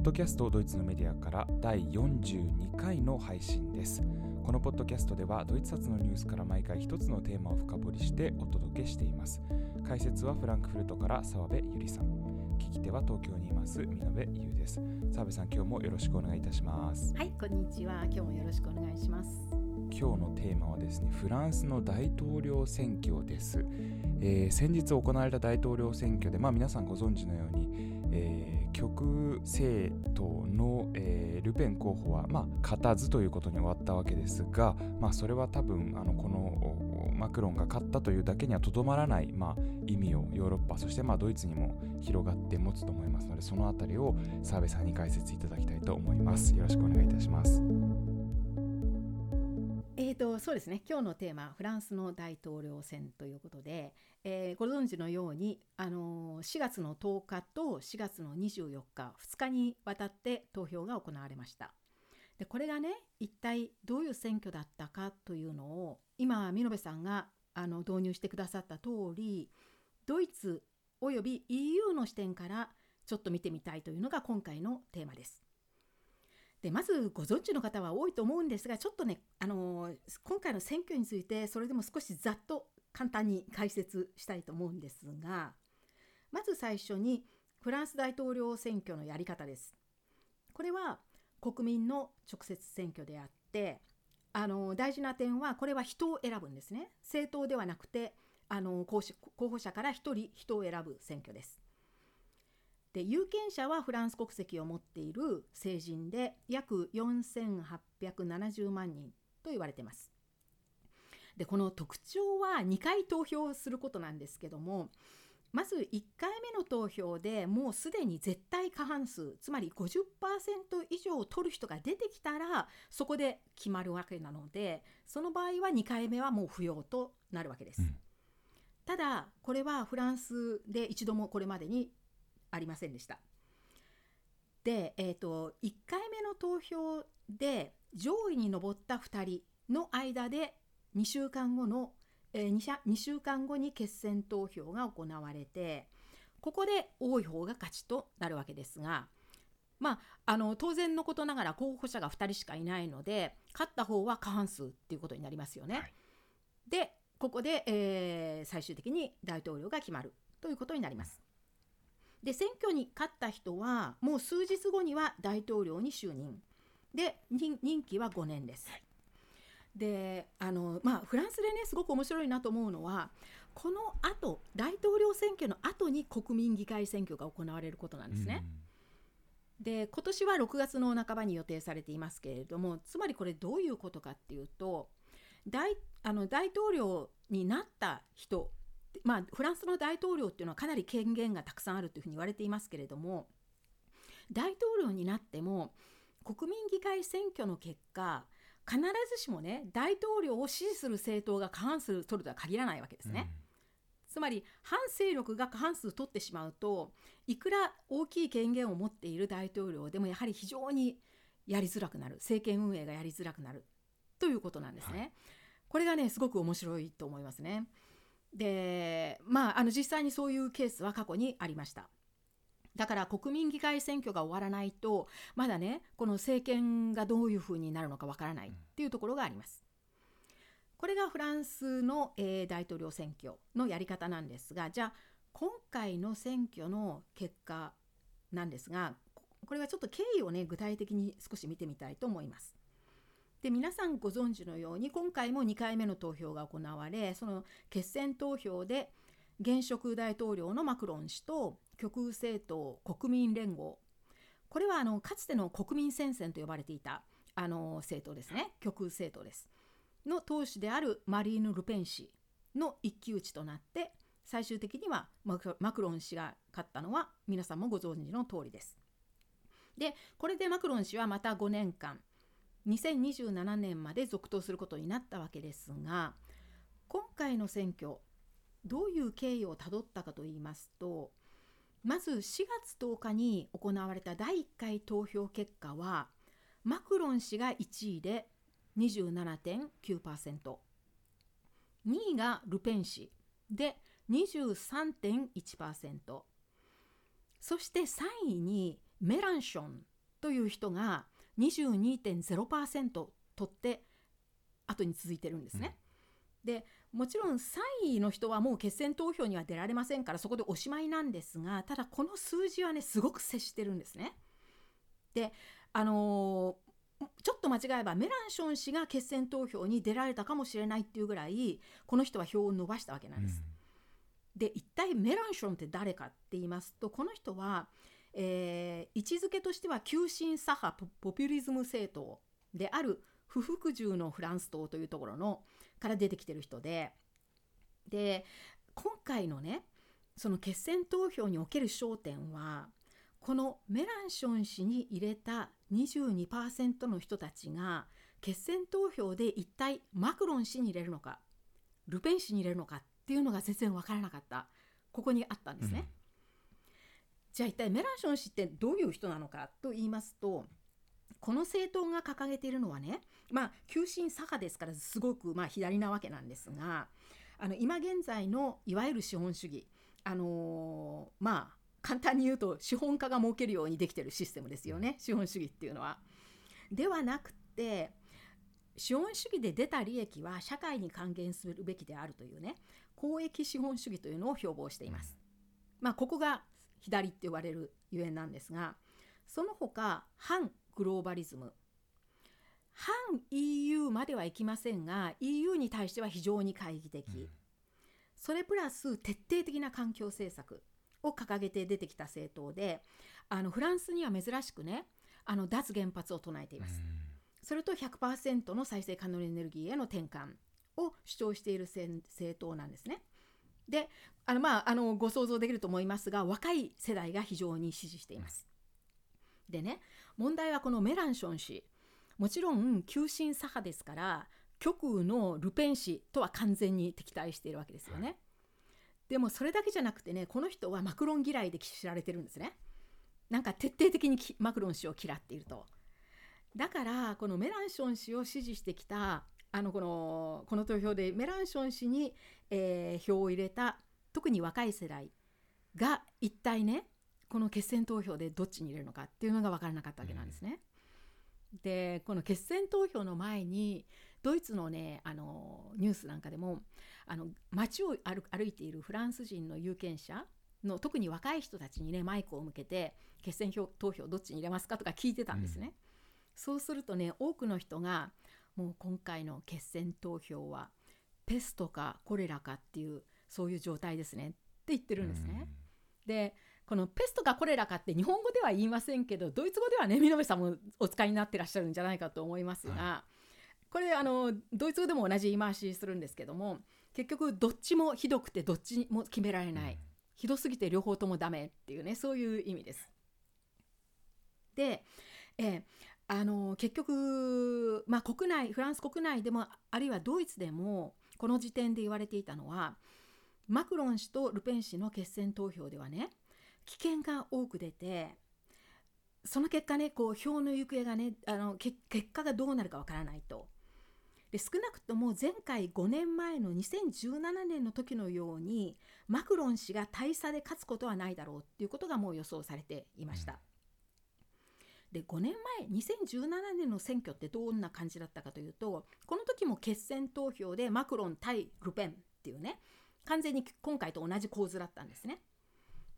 ッドキャストドイツのメディアから第42回の配信です。このポッドキャストではドイツ発のニュースから毎回一つのテーマを深掘りしてお届けしています。解説はフランクフルトから澤部ゆりさん。聞き手は東京にいます見延優です。澤部さん今日もよろしくお願いいたします。はいこんにちは。今日もよろしくお願いします。今日のテーマはですねフランスの大統領選挙です、えー、先日行われた大統領選挙でまあ皆さんご存知のようにえー、極政党の、えー、ルペン候補は、まあ、勝たずということに終わったわけですが、まあ、それは多分あのこのマクロンが勝ったというだけにはとどまらない、まあ、意味をヨーロッパそしてまあドイツにも広がって持つと思いますのでその辺りを澤部さんに解説いただきたいと思いますよろしくお願いいたします。そうですね今日のテーマフランスの大統領選ということで、えー、ご存知のように、あのー、4月の10日と4月の24日2日にわたって投票が行われました。でこれがね一体どういう選挙だったかというのを今見延さんがあの導入してくださった通りドイツおよび EU の視点からちょっと見てみたいというのが今回のテーマです。でまずご存知の方は多いと思うんですがちょっとね、あの今回の選挙についてそれでも少しざっと簡単に解説したいと思うんですがまず最初にフランス大統領選挙のやり方です。これは国民の直接選挙であってあの大事な点はこれは人を選ぶんですね政党ではなくてあの候補者から1人人を選ぶ選挙です。で有権者はフランス国籍を持っている成人で約4870万人と言われています。でこの特徴は2回投票することなんですけどもまず1回目の投票でもうすでに絶対過半数つまり50%以上を取る人が出てきたらそこで決まるわけなのでその場合は2回目はもう不要となるわけです。うん、ただこれはフランスで一度もこれまでにありませんでした。で、えーと、1回目の投票で上位に上った2人の間で2週間後の、えー、2, 2週間後に決選投票が行われてここで多い方が勝ちとなるわけですが、まあ、あの当然のことながら候補者が2人しかいないので勝った方は過半数っていうことになりますよね。はい、でここで、えー、最終的に大統領が決まるということになります。で選挙に勝った人はもう数日後には大統領に就任で任期は5年です。であのまあフランスでねすごく面白いなと思うのはこのあと大統領選挙の後に国民議会選挙が行われることなんですね。で今年は6月の半ばに予定されていますけれどもつまりこれどういうことかっていうと大あの大統領になった人まあ、フランスの大統領っていうのはかなり権限がたくさんあるというふうに言われていますけれども大統領になっても国民議会選挙の結果必ずしもね大統領を支持する政党が過半数取るとは限らないわけですね。うんつまり反勢力が過半数取ってしまうといくら大きい権限を持っている大統領でもやはり非常にやりづらくなる政権運営がやりづらくなるということなんですね。はい、これがねすごく面白いと思いますね。でまああの実際にそういうケースは過去にありました。だから国民議会選挙が終わらないとまだねこの政権がどういうふうになるのかわからないっていうところがあります。これがフランスの、えー、大統領選挙のやり方なんですがじゃあ今回の選挙の結果なんですがこれはちょっと経緯をね具体的に少し見てみたいと思います。で皆さんご存知のように今回も2回目の投票が行われその決選投票で現職大統領のマクロン氏と極右政党国民連合。これはあのかつての国民戦線と呼ばれていたあの政党ですね。極右政党です。の党首であるマリーヌ・ルペン氏の一騎打ちとなって最終的にはマクロン氏が勝ったのは皆さんもご存知の通りです。でこれでマクロン氏はまた5年間2027年まで続投することになったわけですが今回の選挙どういう経緯をたどったかといいますとまず4月10日に行われた第1回投票結果はマクロン氏が1位で 27.9%2 位がルペン氏で23.1%そして3位にメランションという人が22.0%取って後に続いてるんですね。でもちろん3位の人はもう決選投票には出られませんからそこでおしまいなんですがただこの数字はねすごく接してるんですね。であのー、ちょっと間違えばメランション氏が決選投票に出られたかもしれないっていうぐらいこの人は票を伸ばしたわけなんです。うん、で一体メランションって誰かって言いますとこの人は、えー、位置づけとしては急進左派ポピュリズム政党である不服従のフランス党というところのから出てきてる人でで今回のねその決選投票における焦点はこのメランション氏に入れた22%の人たちが決選投票で一体マクロン氏に入れるのかルペン氏に入れるのかっていうのが全然分からなかったここにあったんですね。うん、じゃあ一体メランション氏ってどういう人なのかと言いますとこの政党が掲げているのはねまあ急進左派ですからすごくまあ左なわけなんですがあの今現在のいわゆる資本主義あのー、まあ簡単に言うと資本家が儲けるようにできてるシステムですよね資本主義っていうのは。ではなくて資本主義で出た利益は社会に還元するべきであるというね公益資本主義というのを標榜しています。まあここが左って言われるゆえんなんですがその他反グローバリズム。反 EU まではいきませんが EU に対しては非常に懐疑的、うん、それプラス徹底的な環境政策を掲げて出てきた政党であのフランスには珍しくねあの脱原発を唱えています、うん、それと100%の再生可能エネルギーへの転換を主張している政党なんですねであのまああのご想像できると思いますが若い世代が非常に支持していますでね問題はこのメランション氏もちろん急進左派ですから極右のルペン氏とは完全に敵対しているわけですよね。はい、でもそれだけじゃなくてねこの人はマクロン嫌いで知られてるんですね。なんか徹底的にマクロン氏を嫌っていると。だからこのメランション氏を支持してきたあのこのこの投票でメランション氏に、えー、票を入れた特に若い世代が一体ねこの決選投票でどっちに入れるのかっていうのが分からなかったわけなんですね。うん、でこの決選投票の前にドイツのねあのニュースなんかでもあの街を歩歩いているフランス人の有権者の特に若い人たちにねマイクを向けて決選投票どっちに入れますかとか聞いてたんですね。うん、そうするとね多くの人がもう今回の決選投票はペストかコレラかっていうそういう状態ですね。って言ってるんですね。うん、でこのペストかコレラかって日本語では言いませんけどドイツ語ではね見延さんもお使いになってらっしゃるんじゃないかと思いますが、はい、これあのドイツ語でも同じ言い回しするんですけども結局どっちもひどくてどっちも決められない、うん、ひどすぎて両方ともダメっていうねそういう意味です。で、えあの結局、まあ、国内フランス国内でもあるいはドイツでもこの時点で言われていたのはマクロン氏とルペン氏の決選投票ではね危険が多く出てその結果ねこう票の行方がねあの結果がどうなるかわからないと。で少なくとも前回5年前の2017年の時のようにマクロン氏が大差で勝つことはないだろうっていうことがもう予想されていました。で5年前2017年の選挙ってどんな感じだったかというとこの時も決選投票でマクロン対ルペンっていうね完全に今回と同じ構図だったんですね。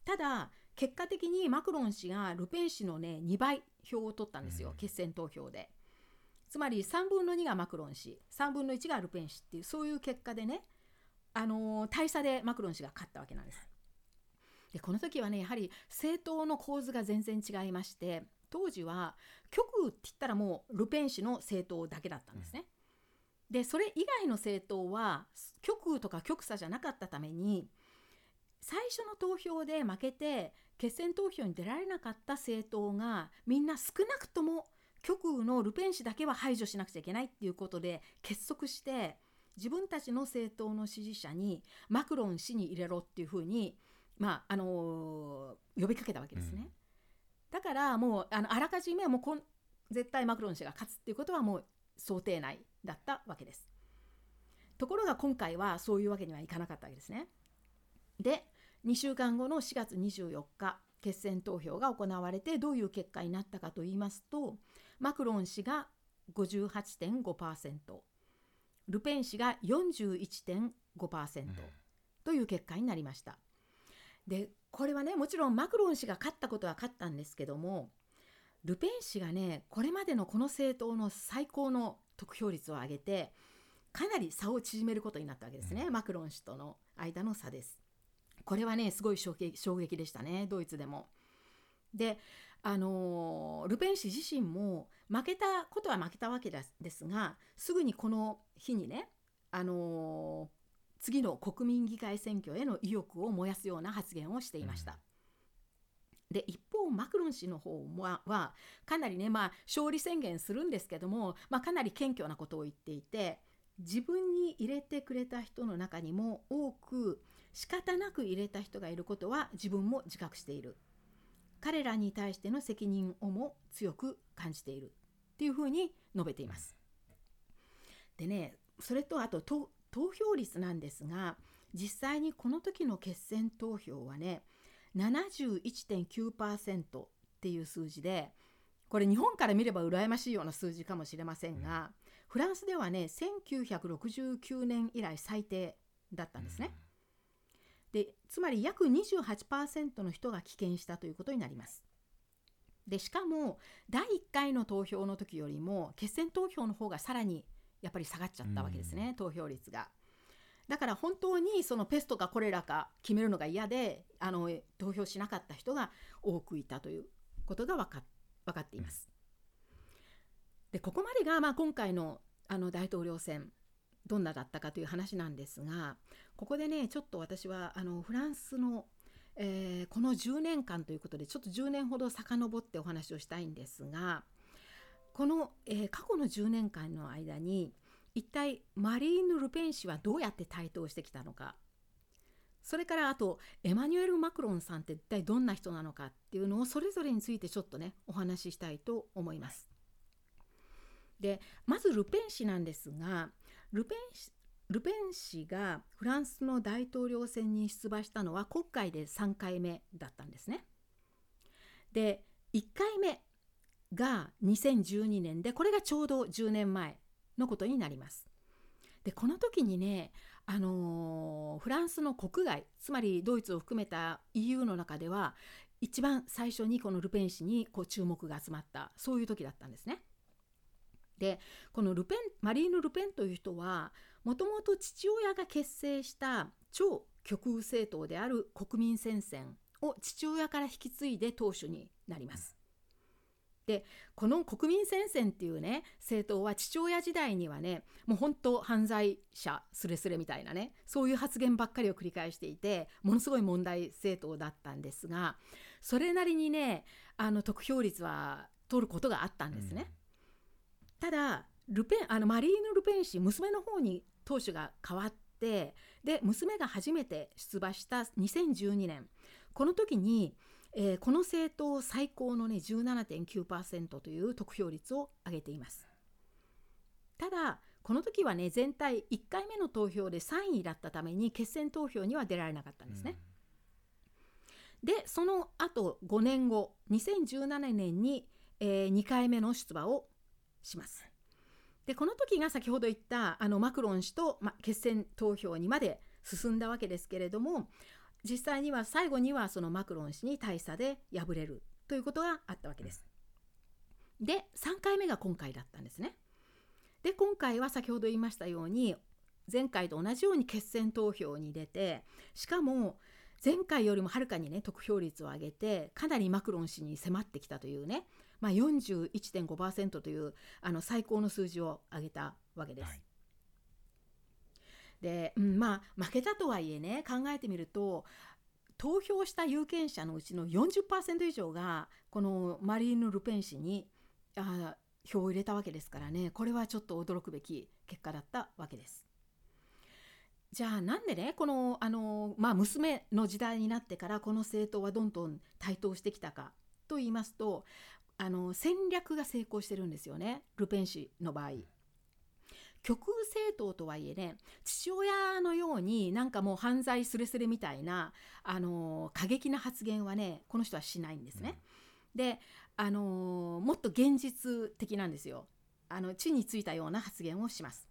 ただ結果的にマクロン氏がルペン氏のね2倍票を取ったんですよ、うん、決選投票で。つまり3分の2がマクロン氏3分の1がルペン氏っていうそういう結果でね、あのー、大差でマクロン氏が勝ったわけなんです。でこの時はねやはり政党の構図が全然違いまして当時は極右って言ったらもうルペン氏の政党だけだったんですね。うん、でそれ以外の政党は極右とか極左じゃなかったために最初の投票で負けて決選投票に出られなかった政党がみんな少なくとも極右のルペン氏だけは排除しなくちゃいけないっていうことで結束して自分たちの政党の支持者にマクロン氏に入れろっていうふうに、まああのー、呼びかけたわけですね。うん、だからもうあのあらかじめもうこん絶対マクロン氏が勝つっていうことはもう想定内だったわけです。ところが今回はそういうわけにはいかなかったわけですね。で2週間後の4月24日決選投票が行われてどういう結果になったかと言いますとマクロン氏が58.5%ルペン氏が41.5%という結果になりました。でこれはねもちろんマクロン氏が勝ったことは勝ったんですけどもルペン氏がねこれまでのこの政党の最高の得票率を上げてかなり差を縮めることになったわけですね、うん、マクロン氏との間の差です。これはねすごい衝撃衝撃でしたねドイツでも。であのルペン氏自身も負けたことは負けたわけですがすぐにこの日にねあの次の国民議会選挙への意欲を燃やすような発言をしていました。で一方マクロン氏の方ははかなりね、まあ、勝利宣言するんですけども、まあ、かなり謙虚なことを言っていて自分に入れてくれた人の中にも多く仕方なく入れた人がいることは自分も自覚している彼らに対しての責任をも強く感じているっていうふうに述べています。でねそれとあと投票率なんですが実際にこの時の決選投票はね71.9%っていう数字でこれ日本から見れば羨ましいような数字かもしれませんがフランスではね1969年以来最低だったんですね。でつまり約28%の人が棄権したということになります。でしかも第1回の投票の時よりも決選投票の方がさらにやっぱり下がっちゃったわけですね、うん、投票率が。だから本当にそのペストかコレラか決めるのが嫌であの投票しなかった人が多くいたということが分か分かっています。でここまでがまあ今回のあの大統領選どんなだったかという話なんですがここでねちょっと私はあのフランスの、えー、この10年間ということでちょっと10年ほど遡ってお話をしたいんですがこの、えー、過去の10年間の間に一体マリーヌ・ルペン氏はどうやって台頭してきたのかそれからあとエマニュエル・マクロンさんって一体どんな人なのかっていうのをそれぞれについてちょっとねお話ししたいと思います。でまずルペン氏なんですがルペン氏ルペン氏がフランスの大統領選に出馬したのは国会で3回目だったんですね。で1回目が2012年でこれがちょうど10年前のことになります。でこの時にねあのー、フランスの国外つまりドイツを含めた EU の中では一番最初にこのルペン氏にこう注目が集まったそういう時だったんですね。でこのルペンマリーヌ・ルペンという人はもともと父親が結成した超極右政党である国民戦線を父親から引き継いで党首になります。でこの国民戦線っていうね政党は父親時代にはねもう本当犯罪者すれすれみたいなねそういう発言ばっかりを繰り返していてものすごい問題政党だったんですがそれなりにねあの得票率は取ることがあったんですね。うん、ただルペンあのマリーヌ・ルペン氏娘の方に党首が変わってで娘が初めて出馬した2012年この時にえー、この政党最高のね17.9%という得票率を上げています。ただこの時はね全体1回目の投票で3位だったために決選投票には出られなかったんですね、うん、でその後5年後2017年に、えー、2回目の出馬をします。でこの時が先ほど言ったあのマクロン氏と、ま、決選投票にまで進んだわけですけれども実際には最後にはそのマクロン氏に大差で敗れるということがあったわけです。で3回目が今回だったんですね。で今回は先ほど言いましたように前回と同じように決選投票に出てしかも前回よりもはるかにね得票率を上げてかなりマクロン氏に迫ってきたというね、まあ、41.5%というあの最高の数字を上げたわけです。はいで、うん、まあ負けたとはいえね考えてみると投票した有権者のうちの40%以上がこのマリーヌ・ルペン氏にあ票を入れたわけですからねこれはちょっと驚くべき結果だったわけです。じゃあなんでねこのあの、まあ、娘の時代になってからこの政党はどんどん台頭してきたかと言いますとあの戦略が成功してるんですよねルペン氏の場合。極右政党とはいえね父親のようになんかもう犯罪すれすれみたいな、あの過激な発言はねこの人はしないんですね。で、あのもっと現実的なんですよ。あの地についたような発言をします。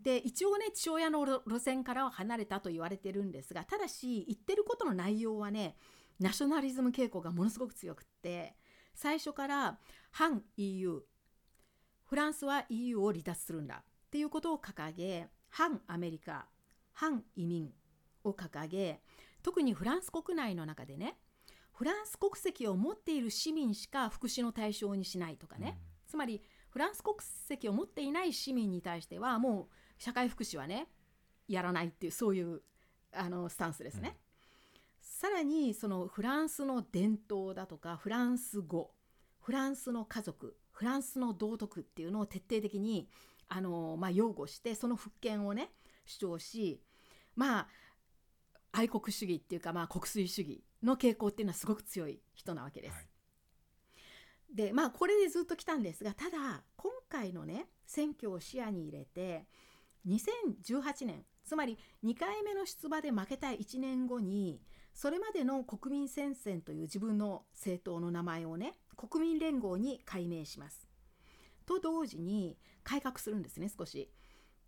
で一応ね父親の路線からは離れたと言われてるんですがただし言ってることの内容はねナショナリズム傾向がものすごく強くって最初から反 EU フランスは EU を離脱するんだっていうことを掲げ反アメリカ反移民を掲げ特にフランス国内の中でねフランス国籍を持っている市民しか福祉の対象にしないとかね、うん、つまりフランス国籍を持っていない市民に対してはもう社会福祉はねやらないっていうそういうあのスタンスですね。うん、さらにそのフランスの伝統だとかフランス語フランスの家族フランスの道徳っていうのを徹底的にあの、まあ、擁護してその復権をね主張しまあ愛国主義っていうか、まあ、国粋主義の傾向っていうのはすごく強い人なわけです。はい、でまあこれでずっと来たんですがただ今回のね選挙を視野に入れて2018年つまり2回目の出馬で負けた1年後にそれまでの国民戦線という自分の政党の名前をね国民連合に改名します。と同時に改革するんですね少し。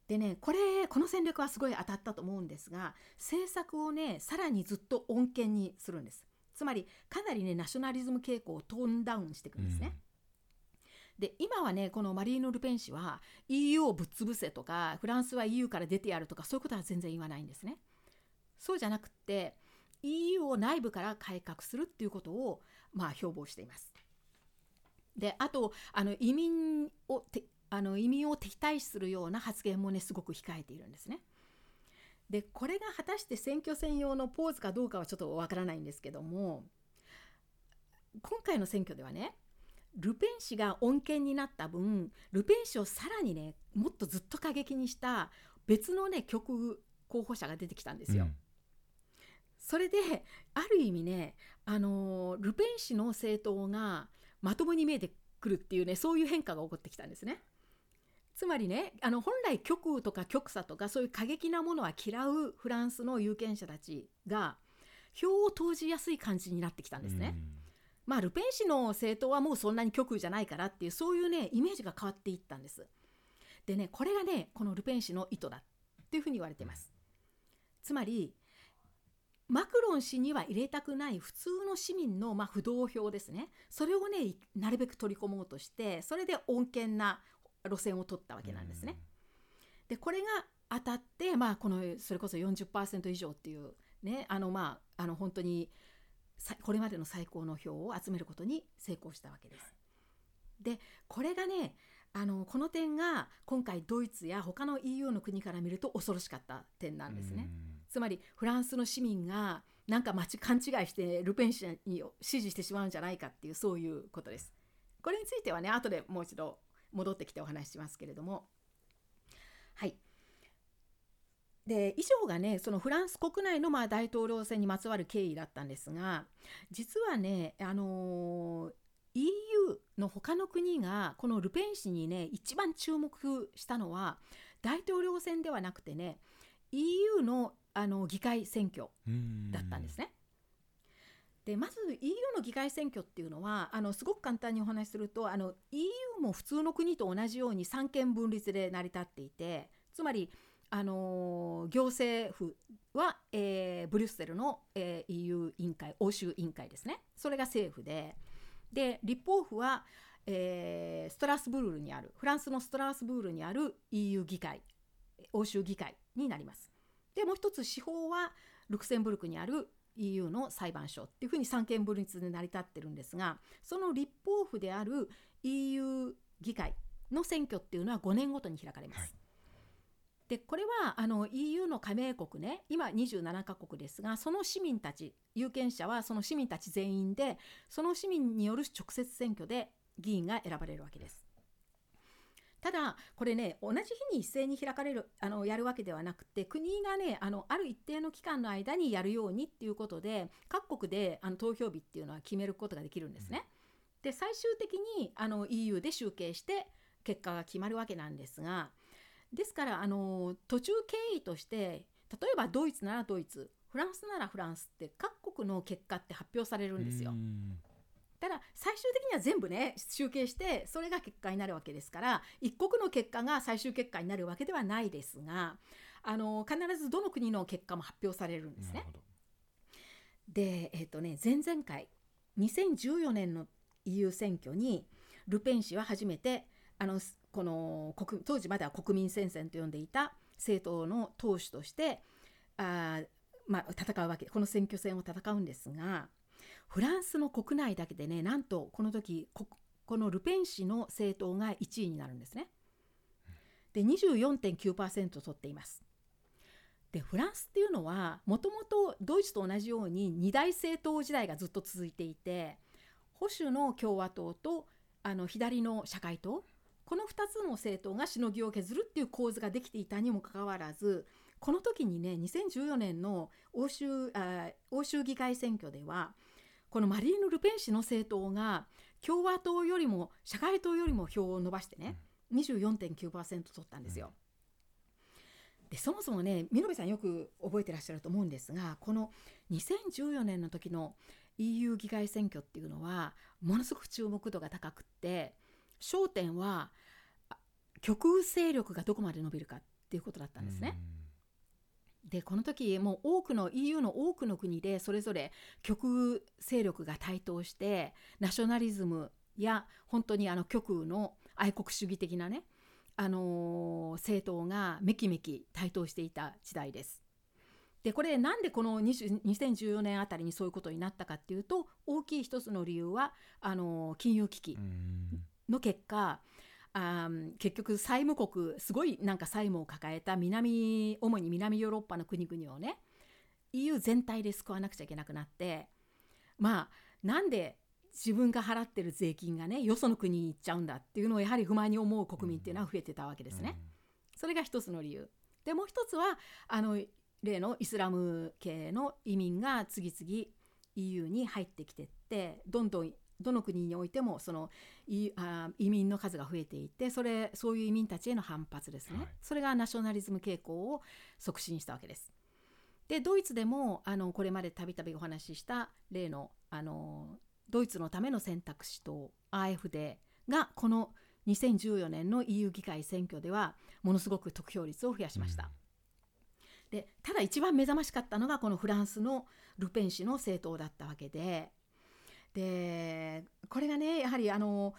でねこれこの戦略はすごい当たったと思うんですが政策をねさらにずっと穏健にするんです。つまりかなりねナショナリズム傾向をトーンダウンしていくんですね。うんで今はねこのマリーノ・ルペン氏は EU をぶっ潰せとかフランスは EU から出てやるとかそういうことは全然言わないんですね。そうじゃなくって EU を内部から改革するっていうことをまあ標榜しています。であとあの移民をあの移民を敵対視するような発言もねすごく控えているんですね。でこれが果たして選挙戦用のポーズかどうかはちょっとわからないんですけども今回の選挙ではねルペン氏が穏健になった分ルペン氏をさらにねもっとずっと過激にした別のね極右候補者が出てきたんですよ。うん、それである意味ねあのルペン氏の政党がまともに見えてくるっていうねそういう変化が起こってきたんですね。つまりねあの本来極右とか極左とかそういう過激なものは嫌うフランスの有権者たちが票を投じやすい感じになってきたんですね。うんまあ、ルペン氏の政党はもうそんなに極右じゃないからっていうそういうねイメージが変わっていったんです。でねこれがねこのルペン氏の意図だっていうふうに言われてます。つまりマクロン氏には入れたくない普通の市民の、まあ、不動票ですねそれをねなるべく取り込もうとしてそれで穏健な路線を取ったわけなんですね。でこれが当たって、まあ、このそれこそ40%以上っていうねあのまああの本当にこれまでの最高の票を集めることに成功したわけです。でこれがねあのこの点が今回ドイツや他の EU の国から見ると恐ろしかった点なんですね。つまりフランスの市民がなんか勘違いしてルペン氏に支持してしまうんじゃないかっていうそういうことです。これについてはね後でもう一度戻ってきてお話ししますけれどもはいで以上がねそのフランス国内のまあ大統領選にまつわる経緯だったんですが実はね、あのー、EU の他の国がこのルペン氏にね一番注目したのは大統領選ではなくてね EU のあの議会選挙だったんですね。でまず EU の議会選挙っていうのはあのすごく簡単にお話しするとあの EU も普通の国と同じように三権分立で成り立っていてつまりあの行政府は、えー、ブリュッセルの、えー、EU 委員会欧州委員会ですね。それが政府でで立法府は、えー、ストラスブールにあるフランスのストラスブールにある EU 議会欧州議会になりますでもう一つ司法はルクセンブルクにある EU の裁判所っていうふうに三権分立で成り立ってるんですがその立法府である EU 議会の選挙っていうのは5年ごとに開かれます。はいでこれはあの EU の加盟国ね今27カ国ですがその市民たち有権者はその市民たち全員でその市民による直接選挙で議員が選ばれるわけです。ただこれね同じ日に一斉に開かれるあのやるわけではなくて国がねあのある一定の期間の間にやるようにっていうことで各国であの投票日っていうのは決めることができるんですね。で最終的にあの EU で集計して結果が決まるわけなんですがですからあの途中経緯として例えばドイツならドイツフランスならフランスって各国の結果って発表されるんですよ。ただ最終的には全部ね集計してそれが結果になるわけですから一国の結果が最終結果になるわけではないですがあの必ずどの国の結果も発表されるんですね。で、えーとね、前々回2014年の EU 選挙にルペン氏は初めてあのこの国当時までは国民戦線と呼んでいた政党の党首としてあ、まあ、戦うわけこの選挙戦を戦うんですがフランスの国内だけでねなんとこの時ここのルペン氏の政党が1位になるんですね。で24.9%取っています。でフランスっていうのはもともとドイツと同じように二大政党時代がずっと続いていて保守の共和党とあの左の社会党この2つの政党がしのぎを削るっていう構図ができていたにもかかわらずこの時にね2014年の欧州あ欧州議会選挙ではこのマリーヌ・ルペン氏の政党が共和党よりも社会党よりも票を伸ばしてね24.9%取ったんですよ。でそもそもね見延さんよく覚えてらっしゃると思うんですがこの2014年の時の EU 議会選挙っていうのはものすごく注目度が高くって焦点は極右勢力がどこまで伸びるかっていうことだったんですね。でこの時もう多くの EU の多くの国でそれぞれ極右勢力が台頭してナショナリズムや本当にあの極右の愛国主義的なねあの政党がめきめき台頭していた時代です。でこれなんでこの2014年あたりにそういうことになったかっていうと大きい一つの理由はあの金融危機の結果あ結局債務国すごいなんか債務を抱えた南主に南ヨーロッパの国々をね EU 全体で救わなくちゃいけなくなってまあなんで自分が払ってる税金がねよその国に行っちゃうんだっていうのをやはり不満に思う国民っていうのは増えてたわけですね。それが一つの理由。でもう一つはあの例のイスラム系の移民が次々 EU に入ってきてってどんどんどの国においてもその移民の数が増えていてそれそういう移民たちへの反発ですね、はい、それがナショナリズム傾向を促進したわけです。でドイツでもあのこれまでたびたびお話しした例のあのドイツのための選択肢と AfD がこの2014年の EU 議会選挙ではものすごく得票率を増やしました。うん、でただ一番目覚ましかったのがこのフランスのルペン氏の政党だったわけででこれがねやはりあの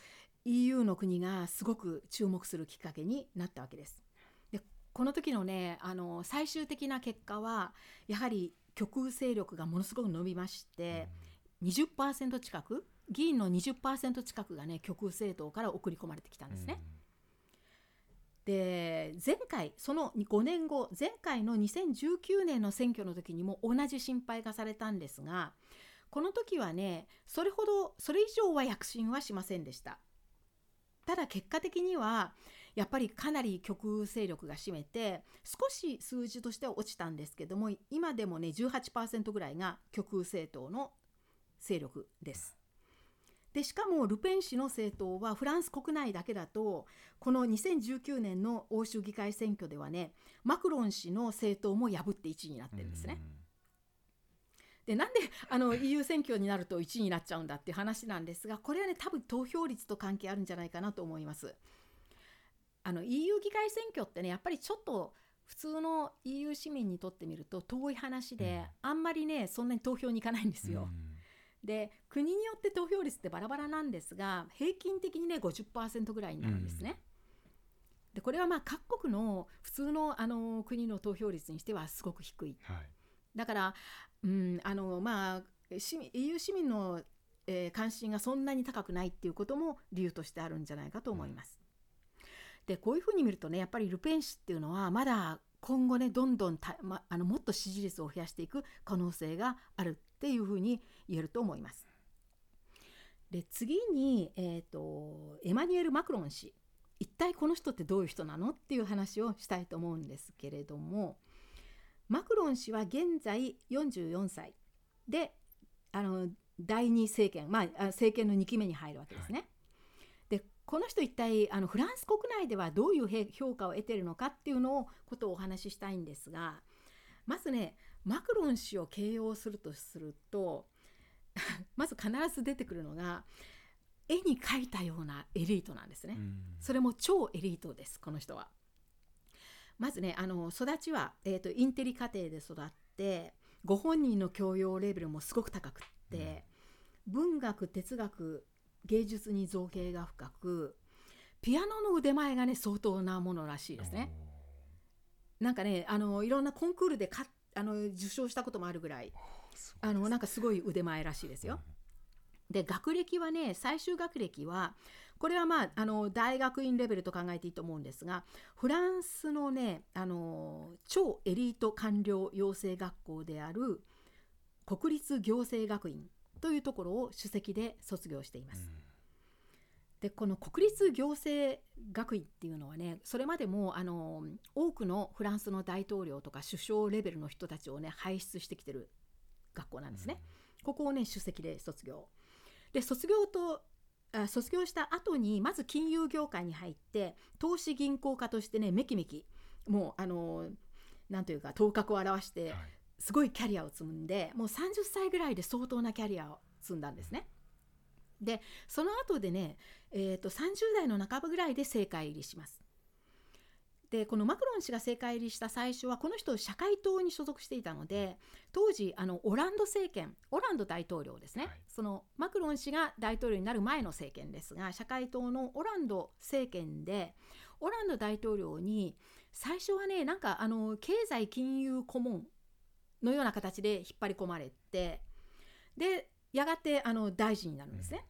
EU の国がすごく注目するきっかけになったわけです。でこの時のねあの最終的な結果はやはり極右勢力がものすごく伸びまして、うん20%近く議員の20%近くがね極右政党から送り込まれてきたんですね。うん、で前回その5年後前回の2019年の選挙の時にも同じ心配がされたんですがこの時はねそれほどそれ以上は躍進はしませんでした。ただ結果的にはやっぱりかなり極右勢力が占めて少し数字としては落ちたんですけども今でもね18%ぐらいが極右政党の勢力です。でしかもルペン氏の政党はフランス国内だけだとこの2019年の欧州議会選挙ではねマクロン氏の政党も破って1位になってるんですね。でなんであの EU 選挙になると1位になっちゃうんだっていう話なんですがこれはね多分投票率と関係あるんじゃないかなと思います。あの EU 議会選挙ってねやっぱりちょっと普通の EU 市民にとってみると遠い話で、あんまりねそんなに投票に行かないんですよ。うんで国によって投票率ってバラバラなんですが平均的にね50%ぐらいになるんですね。うん、でこれはまあ各国の普通のあの国の投票率にしてはすごく低い。はい、だから、うんあのまあ、市民 EU 市民の、えー、関心がそんなに高くないっていうことも理由としてあるんじゃないかと思います。うん、でこういうふうに見るとねやっぱりルペン氏っていうのはまだ今後ねどんどんた、ま、あのもっと支持率を増やしていく可能性があるっていうふうに言えると思います。で次に、えーと、エマニュエル・マクロン氏一体この人ってどういう人なのっていう話をしたいと思うんですけれどもマクロン氏は現在44歳であの第二政権まあ政権の2期目に入るわけですね。はい、でこの人一体あのフランス国内ではどういう評価を得ているのかっていうのをことをお話ししたいんですがまずねマクロン氏を形容するとすると まず必ず出てくるのが絵に描いたようなエリートなんですね。それも超エリートですこの人は。まずねあの育ちは、えーと、インテリ家庭で育ってご本人の教養レベルもすごく高くって、うん、文学哲学芸術に造形が深くピアノの腕前がね相当なものらしいですね。なんかねあのいろんなコンクールでかあの受賞したこともあるぐらいあのなんかすごい腕前らしいですよ。で学歴はね最終学歴はこれはまああの大学院レベルと考えていいと思うんですがフランスのねあの超エリート官僚養成学校である国立行政学院というところを首席で卒業しています。でこの国立行政学院っていうのはねそれまでもあの多くのフランスの大統領とか首相レベルの人たちをね輩出してきてる学校なんですね。ここをね首席で卒業。で卒業とあ卒業した後にまず金融業界に入って投資銀行家としてねめきめきもうあのなんというか頭角を現してすごいキャリアを積んでもう30歳ぐらいで相当なキャリアを積んだんですね。でその後でね、えーと、30代の半ばぐらいで政界入りします。でこのマクロン氏が政界入りした最初はこの人社会党に所属していたので当時あのオランド政権オランド大統領ですね、はい、そのマクロン氏が大統領になる前の政権ですが社会党のオランド政権でオランド大統領に最初はねなんかあの経済金融顧問のような形で引っ張り込まれてでやがてあの大臣になるんですね、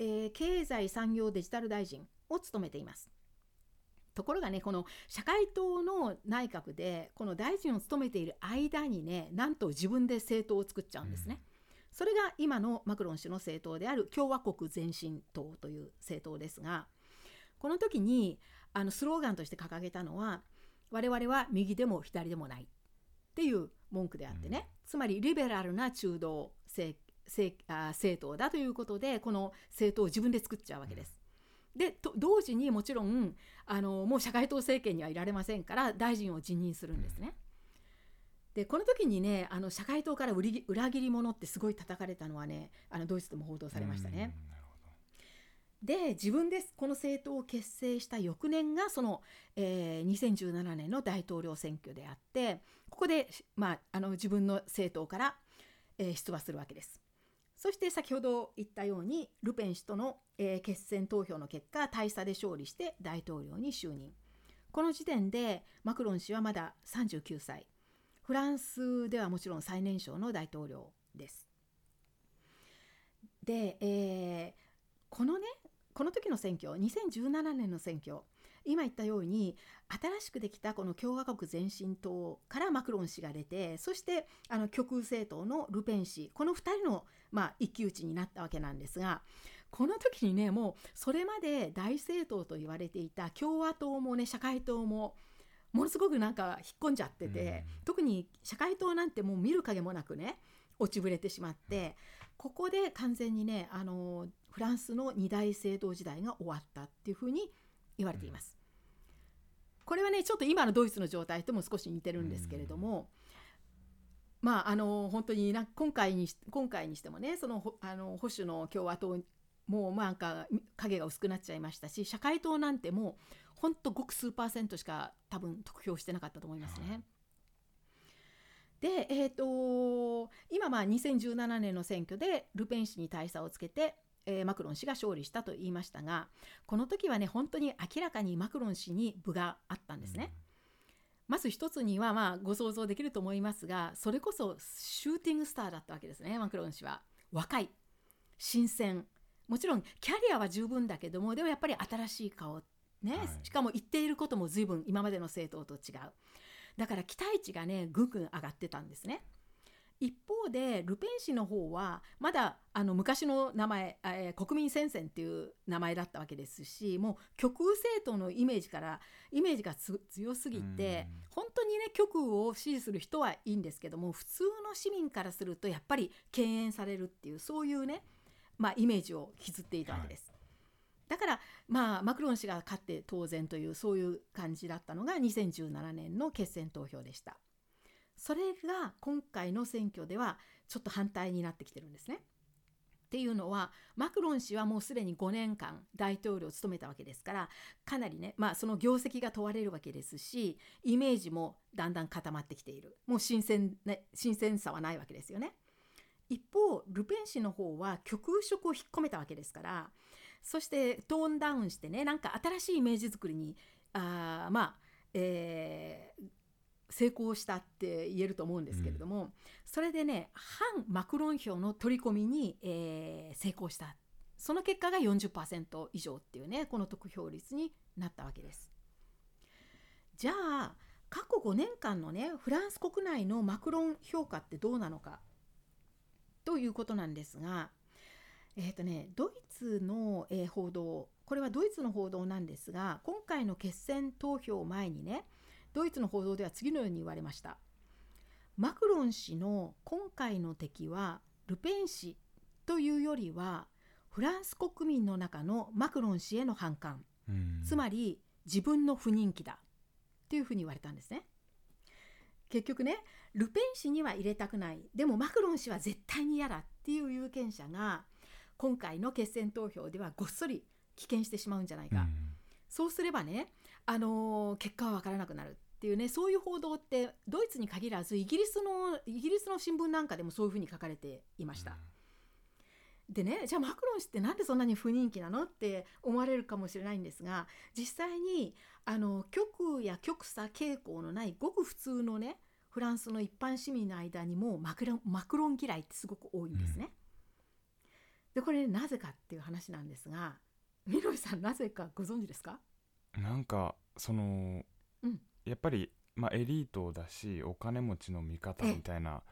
うん、えー、経済産業デジタル大臣を務めていますところがねこの社会党の内閣でこの大臣を務めている間にねなんと自分で政党を作っちゃうんですね、うん、それが今のマクロン氏の政党である共和国前進党という政党ですがこの時にあのスローガンとして掲げたのは我々は右でも左でもない。っていう文句であってね、うん、つまりリベラルな中道政政党だということでこの政党を自分で作っちゃうわけです。で同時にもちろんあのもう社会党政権にはいられませんから大臣を辞任するんですね。でこの時にねあの社会党から裏切り者ってすごい叩かれたのはねあのドイツでも報道されましたね。で自分でこの政党を結成した翌年がその、えー、2017年の大統領選挙であってここで、まあ、あの自分の政党から、えー、出馬するわけです。そして先ほど言ったようにルペン氏との、えー、決選投票の結果大差で勝利して大統領に就任。この時点でマクロン氏はまだ39歳。フランスではもちろん最年少の大統領です。で、えー、このねこの時の選挙2017年の選挙今言ったように新しくできたこの共和国前進党からマクロン氏が出てそしてあの極右政党のルペン氏この2人の、まあ、一騎打ちになったわけなんですがこの時にねもうそれまで大政党と言われていた共和党もね社会党もものすごくなんか引っ込んじゃってて、特に社会党なんてもう見る影もなくね落ちぶれてしまって、ここで完全にねあのフランスの二大政党時代が終わったっていうふうに言われています。これはねちょっと今のドイツの状態とも少し似てるんですけれども、まああの本当にな今回に今回にしてもねそのあの保守の共和党もうなんか影が薄くなっちゃいましたし社会党なんてもう本当ごく数パーセントしか多分得票してなかったと思いますね。で、えーと今まあ2017年の選挙でルペン氏に大差をつけてえー、マクロン氏が勝利したと言いましたがこの時はね本当に明らかにマクロン氏に部があったんですね。まず一つにはまあご想像できると思いますがそれこそシューティングスターだったわけですねマクロン氏は。若い新鮮もちろんキャリアは十分だけどもでもやっぱり新しい顔ね、はい、しかも言っていることも随分今までの政党と違うだから期待値がねぐんぐん上がってたんですね。一方でルペン氏の方はまだあの昔の名前、えー、国民戦線っていう名前だったわけですしもう極右政党のイメージからイメージが強すぎて本当にね極右を支持する人はいいんですけども普通の市民からするとやっぱり敬遠されるっていうそういうね、まあ、イメージを引きずっていたわけです。はいだから、まあ、マクロン氏が勝って当然というそういう感じだったのが2017年の決選投票でした。それが今回の選挙ではちょっと反対になってきてるんですね。っていうのはマクロン氏はもうすでに5年間大統領を務めたわけですからかなりねまあその業績が問われるわけですしイメージもだんだん固まってきているもう新鮮,、ね、新鮮さはないわけですよね。一方ルペン氏の方は極右色を引っ込めたわけですからそしてトーンダウンしてねなんか新しいイメージ作りにあまあ、えー、成功したって言えると思うんですけれども、うん、それでね反マクロン票の取り込みに、えー、成功した。その結果が40%以上っていうねこの得票率になったわけです。じゃあ過去5年間のねフランス国内のマクロン評価ってどうなのか？ということなんですが、えーとね、ドイツの、えー、報道これはドイツの報道なんですが今回の決選投票前にねドイツの報道では次のように言われました。マクロン氏の今回の敵はルペン氏というよりはフランス国民の中のマクロン氏への反感、つまり自分の不人気だ。っていうふうに言われたんですね。結局ねルペン氏には入れたくない。でもマクロン氏は絶対に嫌だっていう有権者が今回の決選投票ではごっそり棄権してしまうんじゃないか、そうすればねあのー、結果は分からなくなるっていうねそういう報道ってドイツに限らずイギリスのイギリスの新聞なんかでもそういうふうに書かれていました。でねじゃあマクロン氏ってなんでそんなに不人気なのって思われるかもしれないんですが実際にあの極右や極左傾向のないごく普通のねフランスの一般市民の間にもマクロンマクロン嫌いってすごく多いんですね。うん、でこれ、ね、なぜかっていう話なんですがみのりさんなぜかご存知ですか？なんかその、うん、やっぱり、まあ、エリートだしお金持ちの味方みたいな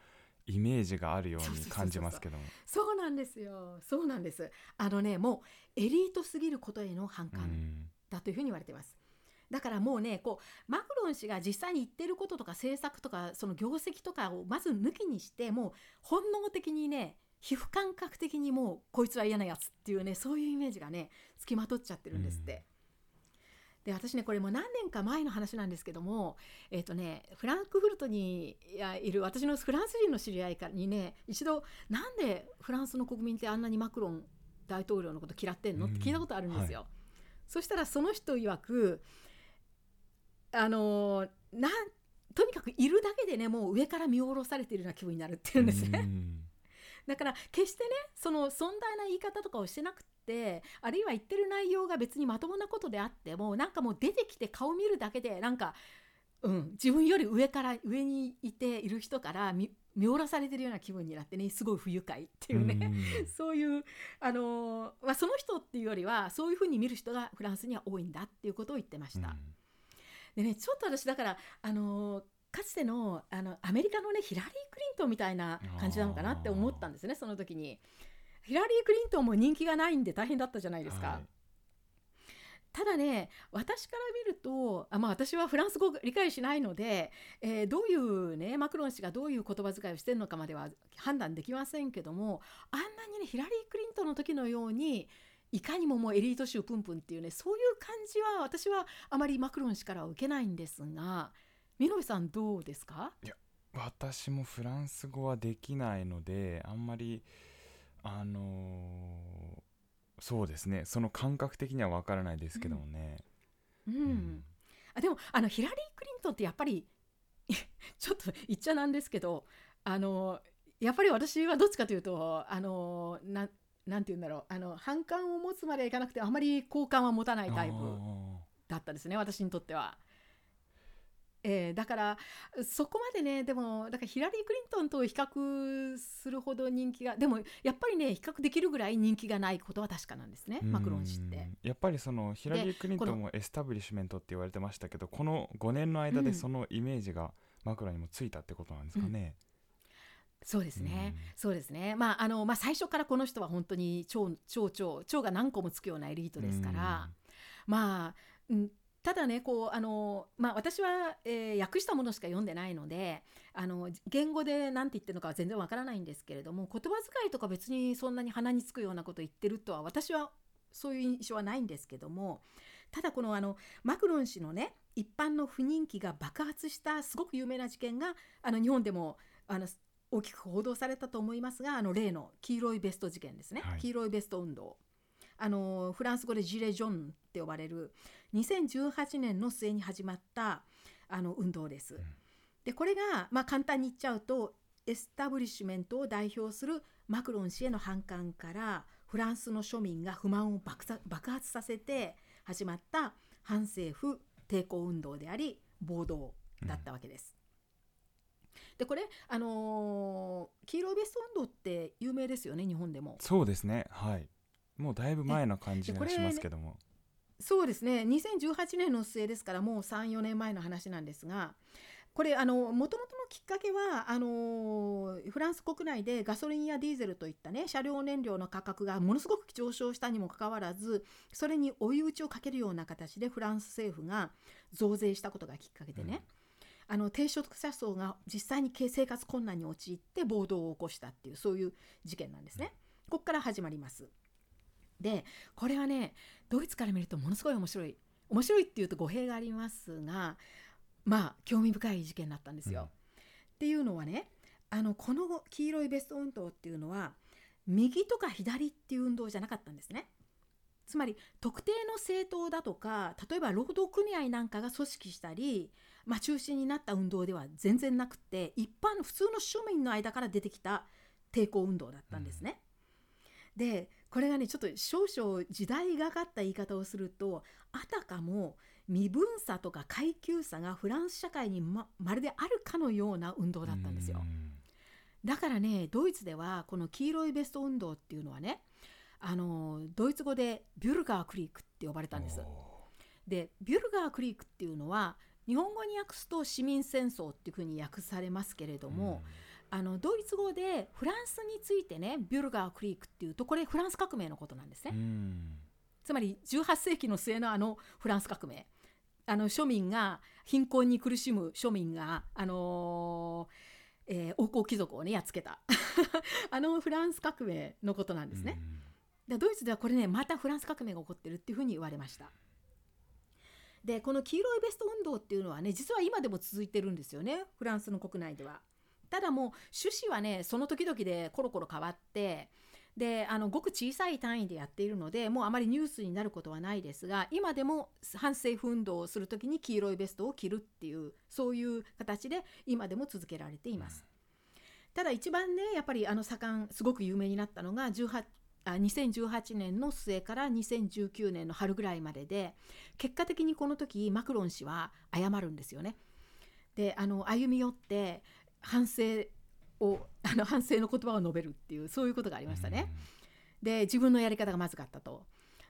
イメージがあるように感じますけども。そうなんですよ。そうなんです。あのねもうエリートすぎることへの反感だというふうに言われてます、だからもうねこうマクロン氏が実際に言ってることとか政策とかその業績とかをまず抜きにしてもう本能的にね皮膚感覚的にもうこいつは嫌なやつっていうねそういうイメージがねつきまとっちゃってるんですって。で私ねこれも何年か前の話なんですけどもえっ、ー、とねフランクフルトにいる私のフランス人の知り合いにね一度なんでフランスの国民ってあんなにマクロン大統領のこと嫌ってんの？って聞いたことあるんですよ。はい、そしたらその人曰くあのなんとにかくいるだけでねもう上から見下ろされているような気分になるっていうんですね。だから決してねその壮大な言い方とかをしてなくってあるいは言ってる内容が別にまともなことであってもなんかもう出てきて顔見るだけでなんか、うん、自分より上から上にいている人から見見下ろされてるような気分になってねすごい不愉快っていうね、う そういうあの、まあ、その人っていうよりはそういうふうに見る人がフランスには多いんだっていうことを言ってました。でねちょっと私だからあのかつてのあのアメリカのねヒラリー・クリントンみたいな感じなのかなって思ったんですねその時に。ヒラリー・クリントンも人気がないんで大変だったじゃないですか。はい、ただね私から見るとあ、まあ、私はフランス語理解しないので、えー、どういうねマクロン氏がどういう言葉遣いをしてるのかまでは判断できませんけどもあんなにねヒラリー・クリントンの時のようにいかにももうエリート州プンプンっていうねそういう感じは私はあまりマクロン氏からは受けないんですが美濃さんどうですか？いや私もフランス語はできないのであんまりあのー、そうですね。その感覚的には分からないですけどもね。うん、うん、あでもあのヒラリー・クリントンってやっぱり ちょっと言っちゃなんですけどあのやっぱり私はどっちかというとあのななんて言うんだろうあの反感を持つまではいかなくてあまり好感は持たないタイプだったですね私にとっては。えー、だからそこまでねでもだからヒラリー・クリントンと比較するほど人気がでもやっぱりね比較できるぐらい人気がないことは確かなんですねマクロン氏って。やっぱりそのヒラリー・クリントンもエスタブリッシュメントって言われてましたけどこの5年の間でそのイメージがマクロンにもついたってことなんですかね、うんそうですね、うん、そうですね。まああのまあ最初からこの人は本当に超超超超が何個もつくようなエリートですから、うん、まあ、うん、ただねこうあの、まあ、私は、えー、訳したものしか読んでないのであの言語で何て言ってるのかは全然わからないんですけれども言葉遣いとか別にそんなに鼻につくようなこと言ってるとは私はそういう印象はないんですけどもただこのあのマクロン氏のね一般の不人気が爆発したすごく有名な事件があの日本でもあの大きく報道されたと思いますがあの例の黄色いベスト事件ですね、はい。黄色いベスト運動。あのフランス語で gilets jaunes って呼ばれる2018年の末に始まったあの運動です。でこれが、まあ、簡単に言っちゃうとエスタブリッシュメントを代表するマクロン氏への反感からフランスの庶民が不満を爆発させて始まった反政府抵抗運動であり暴動だったわけです。でこれ、あのー黄色いベスト運動って有名ですよね日本でも。そうですねはいもうだいぶ前の感じがしますけども、そうですね2018年の末ですからもう34年前の話なんですがこれあのもともとのきっかけはあのフランス国内でガソリンやディーゼルといったね車両燃料の価格がものすごく上昇したにもかかわらずそれに追い打ちをかけるような形でフランス政府が増税したことがきっかけでね、あの低所得者層が実際に生活困難に陥って暴動を起こしたっていうそういう事件なんですね。ここから始まります。でこれはねドイツから見るとものすごい面白い面白いっていうと語弊がありますがまあ興味深い事件だったんですよ。うんっていうのはねあのこの黄色いベスト運動っていうのは右とか左っていう運動じゃなかったんですね。つまり特定の政党だとか例えば労働組合なんかが組織したり、まあ、中心になった運動では全然なくて一般の普通の庶民の間から出てきた抵抗運動だったんですね。でこれがねちょっと少々時代がかった言い方をするとあたかも身分差とか階級差がフランス社会にままるであるかのような運動だったんですよ。うんだからねドイツではこの黄色いベスト運動っていうのはねあのドイツ語でビュルガークリークって呼ばれたんです。でビュルガークリークっていうのは日本語に訳すと市民戦争っていうふうに訳されますけれども、あのドイツ語でフランスについてねビュルガークリークっていうとこれフランス革命のことなんですね。つまり18世紀の末のあのフランス革命あの庶民が貧困に苦しむ庶民が、あのーえー王侯貴族をねやっつけた あのフランス革命のことなんですね。でドイツではこれねまたフランス革命が起こってるっていうふうに言われました。でこの黄色いベスト運動っていうのはね実は今でも続いてるんですよねフランスの国内では。ただもう趣旨はねその時々でコロコロ変わってであのごく小さい単位でやっているのでもうあまりニュースになることはないですが今でも反政府運動をする時に黄色いベストを着るっていうそういう形で今でも続けられています。ただ一番ねやっぱりあの盛んすごく有名になったのが18あ2018年の末から2019年の春ぐらいまでで結果的にこの時マクロン氏は謝るんですよね。であの歩み寄って反省を あの反省の言葉を述べるっていうそういうことがありましたね。で自分のやり方がまずかったと。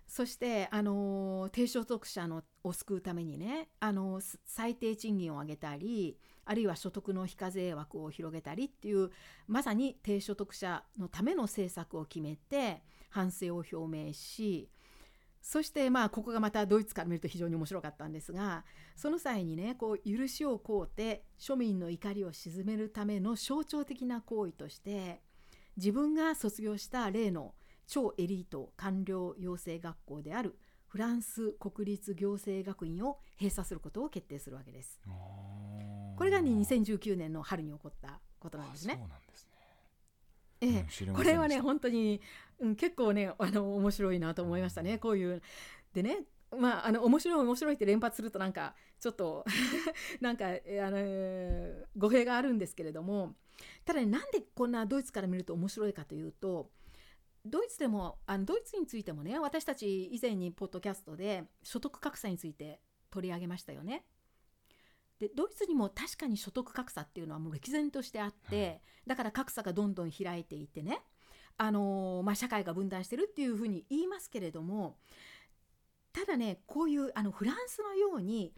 そして、あの低所得者のを救うためにね、あのす最低賃金を上げたりあるいは所得の非課税枠を広げたりっていうまさに低所得者のための政策を決めて反省を表明しそしてまあここがまたドイツから見ると非常に面白かったんですがその際にねこう許しを請うて庶民の怒りを鎮めるための象徴的な行為として自分が卒業した例の超エリート官僚養成学校であるフランス国立行政学院を閉鎖することを決定するわけです。これが、ね、2019年の春に起こったことなんですね。あそうなんですね。ええ。これはね本当に、うん、結構ねあの面白いなと思いましたね。こういうでねまああの面白い面白いって連発するとなんかちょっと なんかえあの語弊があるんですけれどもただねなんでこんなドイツから見ると面白いかというとドイツでもあのドイツについてもね私たち以前にポッドキャストで所得格差について取り上げましたよね。でドイツにも確かに所得格差っていうのはもう歴然としてあって、はいだから格差がどんどん開いていってね、あのーまあ、社会が分断してるっていうふうに言いますけれどもただねこういうあのフランスのように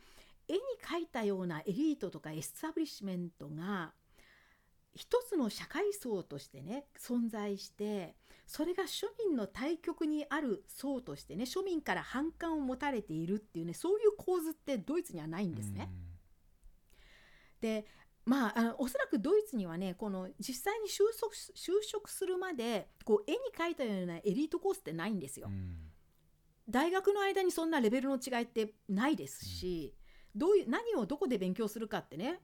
絵に描いたようなエリートとかエスタブリッシュメントが一つの社会層としてね存在してそれが庶民の対極にある層としてね庶民から反感を持たれているっていうねそういう構図ってドイツにはないんですね。でまあ、あのおそらくドイツにはねこの実際に就職就職するまでこう絵に描いたようなエリートコースってないんですよ。うん。大学の間にそんなレベルの違いってないですし、どういう何をどこで勉強するかってね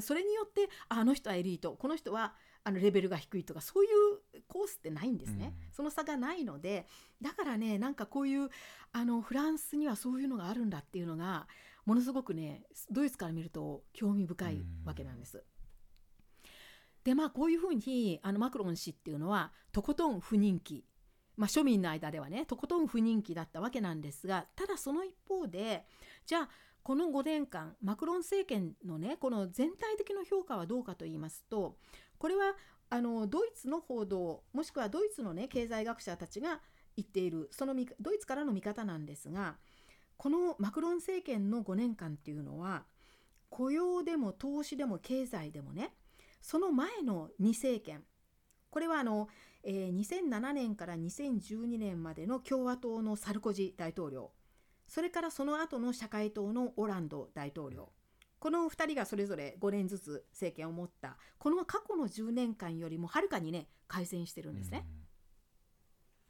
それによってあの人はエリートこの人はあのレベルが低いとかそういうコースってないんですね、うん。その差がないのでだからねなんかこういうあのフランスにはそういうのがあるんだっていうのがものすごくねドイツから見ると興味深いわけなんです。でまあこういうふうにあのマクロン氏っていうのはとことん不人気、まあ、庶民の間ではねとことん不人気だったわけなんですがただその一方でじゃあこの5年間マクロン政権のねこの全体的な評価はどうかと言いますとこれはあのドイツの報道もしくはドイツのね経済学者たちが言っているその見ドイツからの見方なんですがこのマクロン政権の5年間っていうのは雇用でも投資でも経済でもねその前の2政権。これはあの、えー2007年から2012年までの共和党のサルコジ大統領。それからその後の社会党のオランド大統領。この2人がそれぞれ5年ずつ政権を持った。この過去の10年間よりもはるかにね改善してるんですね。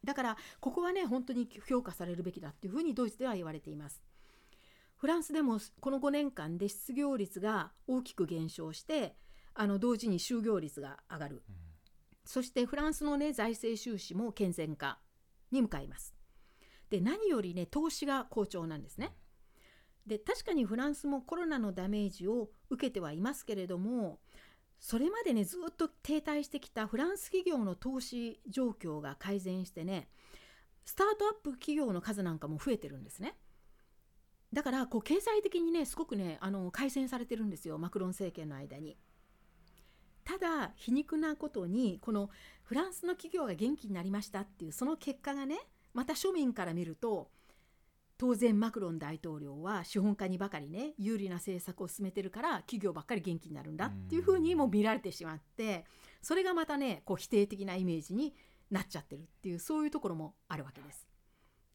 だからここはね本当に評価されるべきだっていうふうにドイツでは言われています。フランスでもこの5年間で失業率が大きく減少してあの同時に就業率が上がるそしてフランスのね財政収支も健全化に向かいます。で何よりね投資が好調なんですね。で確かにフランスもコロナのダメージを受けてはいますけれどもそれまでねずっと停滞してきたフランス企業の投資状況が改善してねスタートアップ企業の数なんかも増えてるんですね。だからこう経済的にねすごくねあの改善されてるんですよマクロン政権の間に。ただ皮肉なことにこのフランスの企業が元気になりましたっていうその結果がねまた庶民から見ると当然マクロン大統領は資本家にばかりね有利な政策を進めてるから企業ばっかり元気になるんだっていうふうにも見られてしまってそれがまたねこう否定的なイメージになっちゃってるっていうそういうところもあるわけです。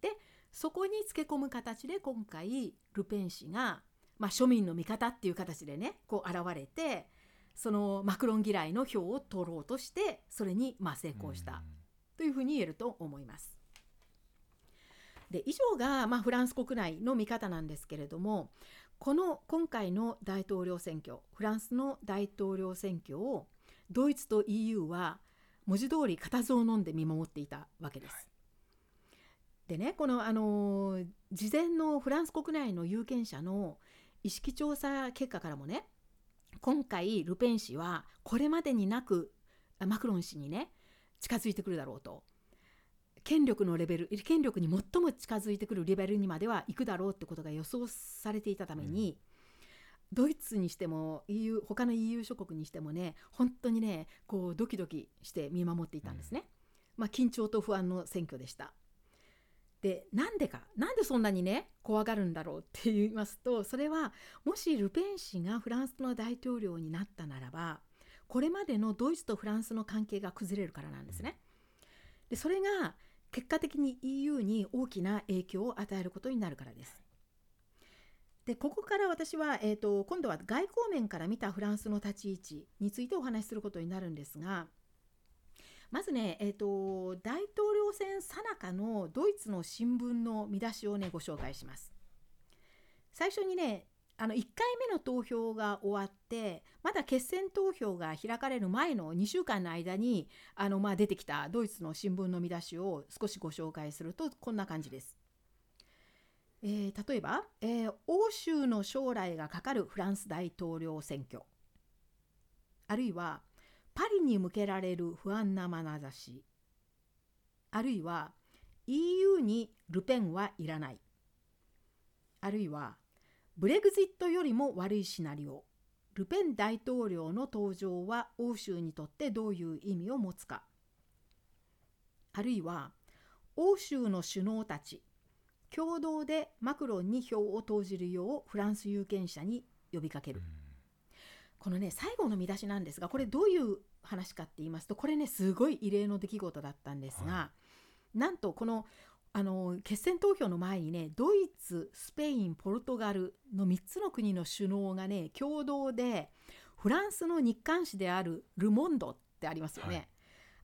でそこにつけ込む形で今回ルペン氏が、まあ、庶民の味方っていう形でねこう現れてそのマクロン嫌いの票を取ろうとしてそれにまあ成功したというふうに言えると思います。で以上が、まあ、フランス国内の見方なんですけれどもこの今回の大統領選挙フランスの大統領選挙をドイツと EU は文字通り固唾を飲んで見守っていたわけです。でねこの、あのー事前のフランス国内の有権者の意識調査結果からもね今回ルペン氏はこれまでになくあマクロン氏にね近づいてくるだろうと権力のレベル権力に最も近づいてくるレベルにまでは行くだろうってことが予想されていたために、ドイツにしても EU 他の EU 諸国にしてもね本当にねこうドキドキして見守っていたんですね。まあ、緊張と不安の選挙でした。でなんでかなんでそんなにね怖がるんだろうって言いますとそれはもしルペン氏がフランスの大統領になったならばこれまでのドイツとフランスの関係が崩れるからなんですね。でそれが結果的に EU に大きな影響を与えることになるからです。でここから私は、えー、と今度は外交面から見たフランスの立ち位置についてお話しすることになるんですがまずね、えー、と大統領選さなかのドイツの新聞の見出しをねご紹介します。最初にねあの1回目の投票が終わってまだ決選投票が開かれる前の2週間の間にあの、まあ、出てきたドイツの新聞の見出しを少しご紹介するとこんな感じです。えー例えば、えー欧州の将来がかかるフランス大統領選挙。あるいはパリに向けられる不安な眼差し。あるいは EU にルペンはいらない。あるいはブレグジットよりも悪いシナリオ。ルペン大統領の登場は欧州にとってどういう意味を持つか。あるいは欧州の首脳たち共同でマクロンに票を投じるようフランス有権者に呼びかける、このね最後の見出しなんですがこれどういう話かって言いますとこれねすごい異例の出来事だったんですが、はなんとこのあの決選投票の前にねドイツスペインポルトガルの3つの国の首脳がね共同でフランスの日刊紙であるル・モンドってありますよね、はい。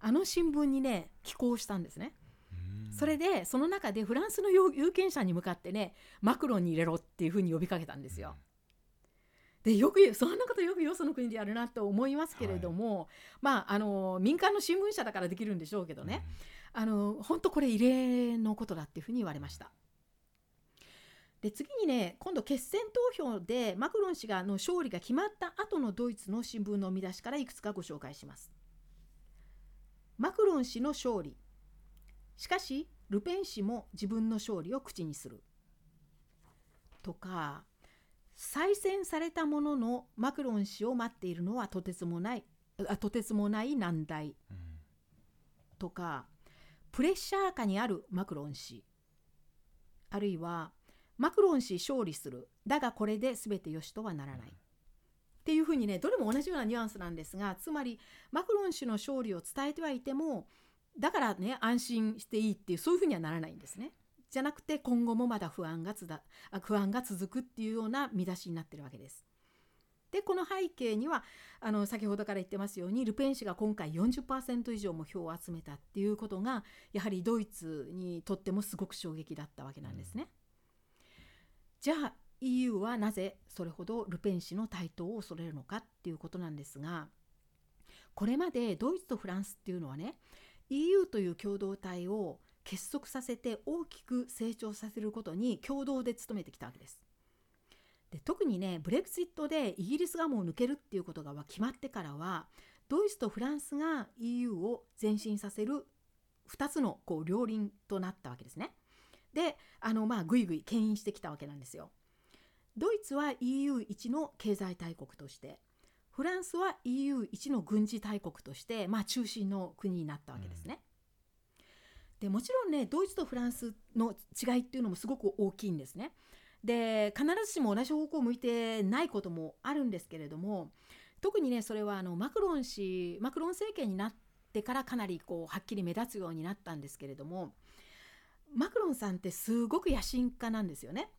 あの新聞にね寄稿したんですね。うん。それでその中でフランスの有有権者に向かってねマクロンに入れろっていうふうに呼びかけたんですよ。でよくそんなことよくよその国でやるなと思いますけれども、まああの民間の新聞社だからできるんでしょうけどね、あの本当これ異例のことだっていうふうに言われました。で次にね今度決選投票でマクロン氏がの勝利が決まった後のドイツの新聞の見出しからいくつかご紹介します。マクロン氏の勝利しかしルペン氏も自分の勝利を口にするとか再選されたもののマクロン氏を待っているのはとてつもないあとてつもない難題、うん、とかプレッシャー下にあるマクロン氏あるいはマクロン氏勝利するだがこれで全てよしとはならない、っていうふうにねどれも同じようなニュアンスなんですがつまりマクロン氏の勝利を伝えてはいてもだからね安心していいっていうそういうふうにはならないんですね。じゃなくて今後もまだ不安がつだ不安が続くっていうような見出しになってるわけです。でこの背景にはあの先ほどから言ってますようにルペン氏が今回40%以上も票を集めたっていうことがやはりドイツにとってもすごく衝撃だったわけなんですね。じゃあ EU はなぜそれほどルペン氏の台頭を恐れるのかっていうことなんですがこれまでドイツとフランスっていうのはね EU という共同体を結束させて大きく成長させることに共同で努めてきたわけです。で特にねブレクジットでイギリスがもう抜けるっていうことが決まってからはドイツとフランスが EU を前進させる2つのこう両輪となったわけですね。であのまあぐいぐい牽引してきたわけなんですよ。ドイツは EU 一の経済大国としてフランスは EU 一の軍事大国として、まあ、中心の国になったわけですね。うん、でもちろんねドイツとフランスの違いっていうのもすごく大きいんですね。で必ずしも同じ方向を向いてないこともあるんですけれども特にねそれはあのマクロン氏マクロン政権になってからかなりこうはっきり目立つようになったんですけれどもマクロンさんってすごく野心家なんですよね。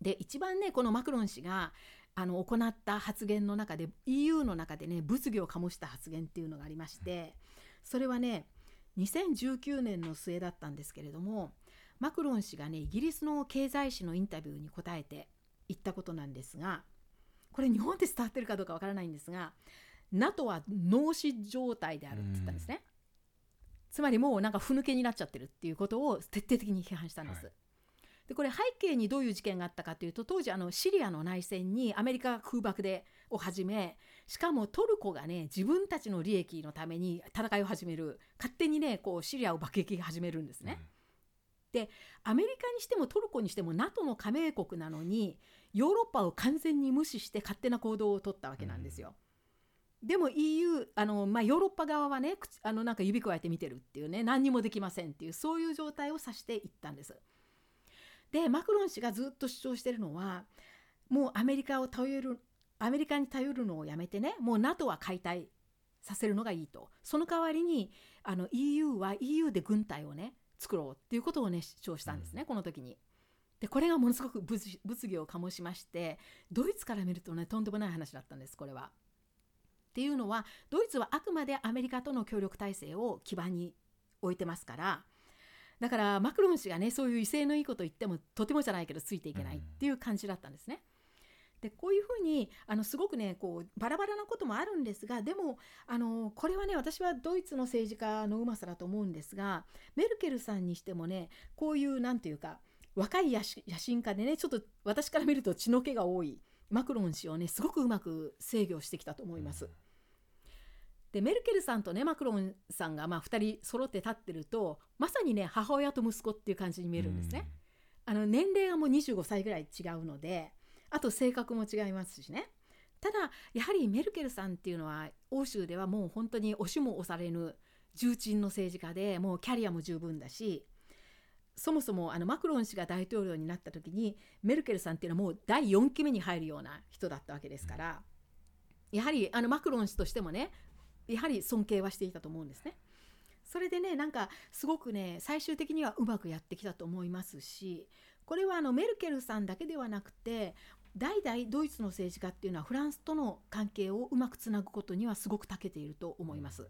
で一番ねこのマクロン氏があの行った発言の中で EU の中でね物議を醸した発言っていうのがありましてそれはね2019年の末だったんですけれどもマクロン氏がねイギリスの経済誌のインタビューに答えて言ったことなんですがこれ日本で伝わってるかどうかわからないんですが NATO は脳死状態であるって言ったんですね。つまりもうなんかふぬけになっちゃってるっていうことを徹底的に批判したんです。はいでこれ背景にどういう事件があったかというと当時あのシリアの内戦にアメリカ空爆でをはじめしかもトルコがね自分たちの利益のために戦いを始める勝手にねこうシリアを爆撃始めるんですね。うん、でアメリカにしてもトルコにしても NATO の加盟国なのにヨーロッパを完全に無視して勝手な行動を取ったわけなんですよ。うん、でも EU あの、まあ、ヨーロッパ側はねあのなんか指くわえて見てるっていうね何にもできませんっていうそういう状態を指していったんです。でマクロン氏がずっと主張してるのはもうアメリカを頼るアメリカに頼るのをやめてねもう NATO は解体させるのがいいとその代わりにあの EU は EU で軍隊をね作ろうっていうことをね主張したんですね、うん、この時に。でこれがものすごく物議を醸しましてドイツから見るとねとんでもない話だったんですこれは。っていうのはドイツはあくまでアメリカとの協力体制を基盤に置いてますからだからマクロン氏がねそういう威勢のいいこと言ってもとてもじゃないけどついていけないっていう感じだったんですね。でこういうふうにあのすごくねこうバラバラなこともあるんですがでもあのこれはね私はドイツの政治家のうまさだと思うんですがメルケルさんにしてもねこういう何て言うか若い野心家でねちょっと私から見ると血の気が多いマクロン氏をねすごくうまく制御してきたと思います。でメルケルさんとねマクロンさんがまあ2人揃って立ってるとまさにね母親と息子っていう感じに見えるんですね。あの年齢がもう25歳ぐらい違うのであと性格も違いますしね。ただやはりメルケルさんっていうのは欧州ではもう本当に押しも押されぬ重鎮の政治家でもうキャリアも十分だしそもそもあのマクロン氏が大統領になった時にメルケルさんっていうのはもう第4期目に入るような人だったわけですから、やはりあのマクロン氏としてもねやはり尊敬はしていたと思うんですね。それでねなんかすごくね最終的にはうまくやってきたと思いますしこれはあのメルケルさんだけではなくて代々ドイツの政治家っていうのはフランスとの関係をうまくつなぐことにはすごく長けていると思います。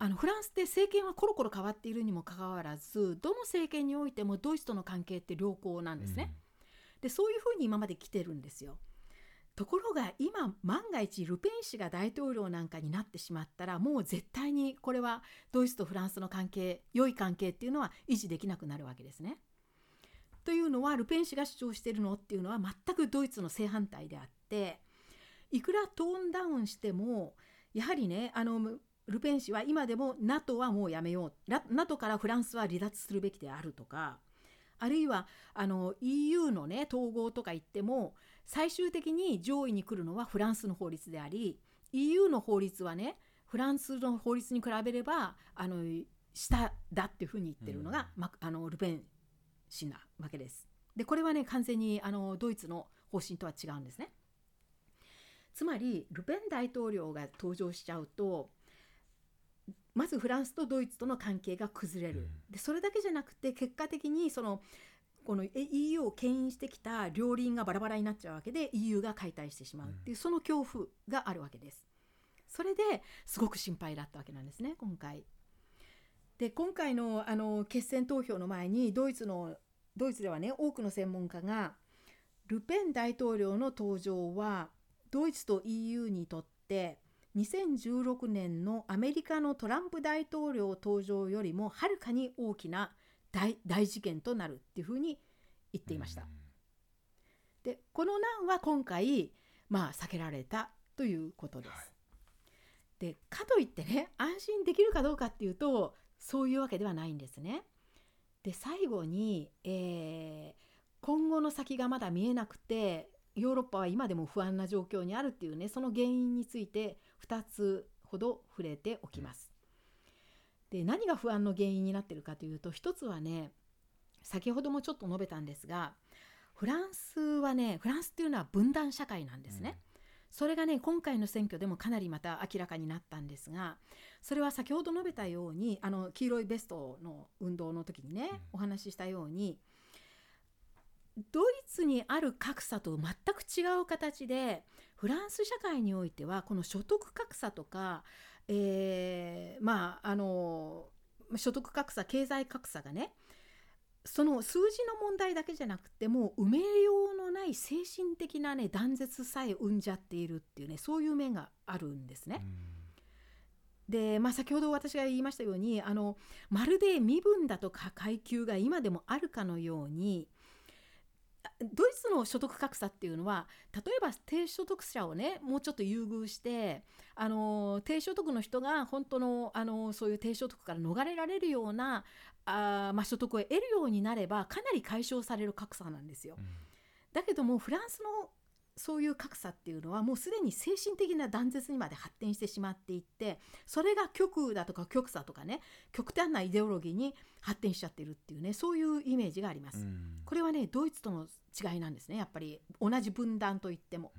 あのフランスって政権はコロコロ変わっているにもかかわらずどの政権においてもドイツとの関係って良好なんですね。でそういうふうに今まで来てるんですよ。ところが今万が一ルペン氏が大統領なんかになってしまったらもう絶対にこれはドイツとフランスの関係良い関係っていうのは維持できなくなるわけですね。というのはルペン氏が主張してるのっていうのは全くドイツの正反対であっていくらトーンダウンしてもやはりねあのルペン氏は今でも NATO はもうやめよう NATO からフランスは離脱するべきであるとかあるいはあの EU のね統合とか言っても最終的に上位に来るのはフランスの法律であり EU の法律はねフランスの法律に比べればあの下だっていうふうに言ってるのが、うん、ま、あのルペン氏なわけです。でこれはね完全にあのドイツの方針とは違うんですね。つまりルペン大統領が登場しちゃうとまずフランスとドイツとの関係が崩れる、うん、でそれだけじゃなくて結果的にそのこの EU を牽引してきた両輪がバラバラになっちゃうわけで EU が解体してしまうっていうその恐怖があるわけです。それですごく心配だったわけなんですね今回。で今回のあの決選投票の前にドイツのドイツではね多くの専門家がルペン大統領の登場はドイツと EU にとって2016年のアメリカのトランプ大統領登場よりもはるかに大きな大大事件となるっていうふうに言っていました。でこの難は今回まあ避けられたということです。はい、でかといってね安心できるかどうかっていうとそういうわけではないんですね。で最後に、えー、今後の先がまだ見えなくてヨーロッパは今でも不安な状況にあるっていうねその原因について2つほど触れておきます。で何が不安の原因になってるかというと一つはね先ほどもちょっと述べたんですがフランスはねフランスっていうのは分断社会なんですね。うん、それがね今回の選挙でもかなりまた明らかになったんですがそれは先ほど述べたようにあの黄色いベストの運動の時にね、お話ししたようにドイツにある格差と全く違う形でフランス社会においてはこの所得格差とかえー、まああの所得格差経済格差がねその数字の問題だけじゃなくてもう埋めようのない精神的なね断絶さえ生んじゃっているっていうねそういう面があるんですね。で、まあ、先ほど私が言いましたようにあのまるで身分だとか階級が今でもあるかのようにドイツの所得格差っていうのは例えば低所得者をねもうちょっと優遇してあの低所得の人が本当のあのそういう低所得から逃れられるようなあ、まあ、所得を得るようになればかなり解消される格差なんですよ。うん、だけどもフランスのそういう格差っていうのはもうすでに精神的な断絶にまで発展してしまっていってそれが極右だとか極左とかね極端なイデオロギーに発展しちゃってるっていうねそういうイメージがあります。これはねドイツとの違いなんですねやっぱり同じ分断といっても。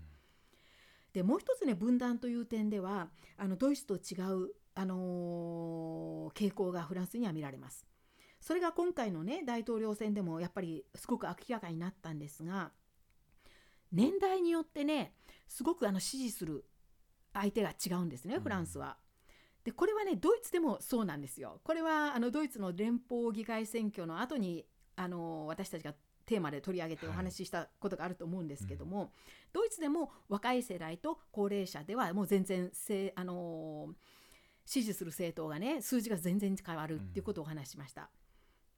でもう一つね分断という点ではあのドイツと違う、あのー、傾向がフランスには見られます。それが今回のね大統領選でもやっぱりすごく明らかになったんですが年代によってねすごくあの支持する相手が違うんですねフランスは。でこれはねドイツでもそうなんですよ。これはあのドイツの連邦議会選挙の後にあの私たちがテーマで取り上げてお話ししたことがあると思うんですけども、はいうん、ドイツでも若い世代と高齢者ではもう全然せあの支持する政党がね数字が全然変わるっていうことをお話ししました。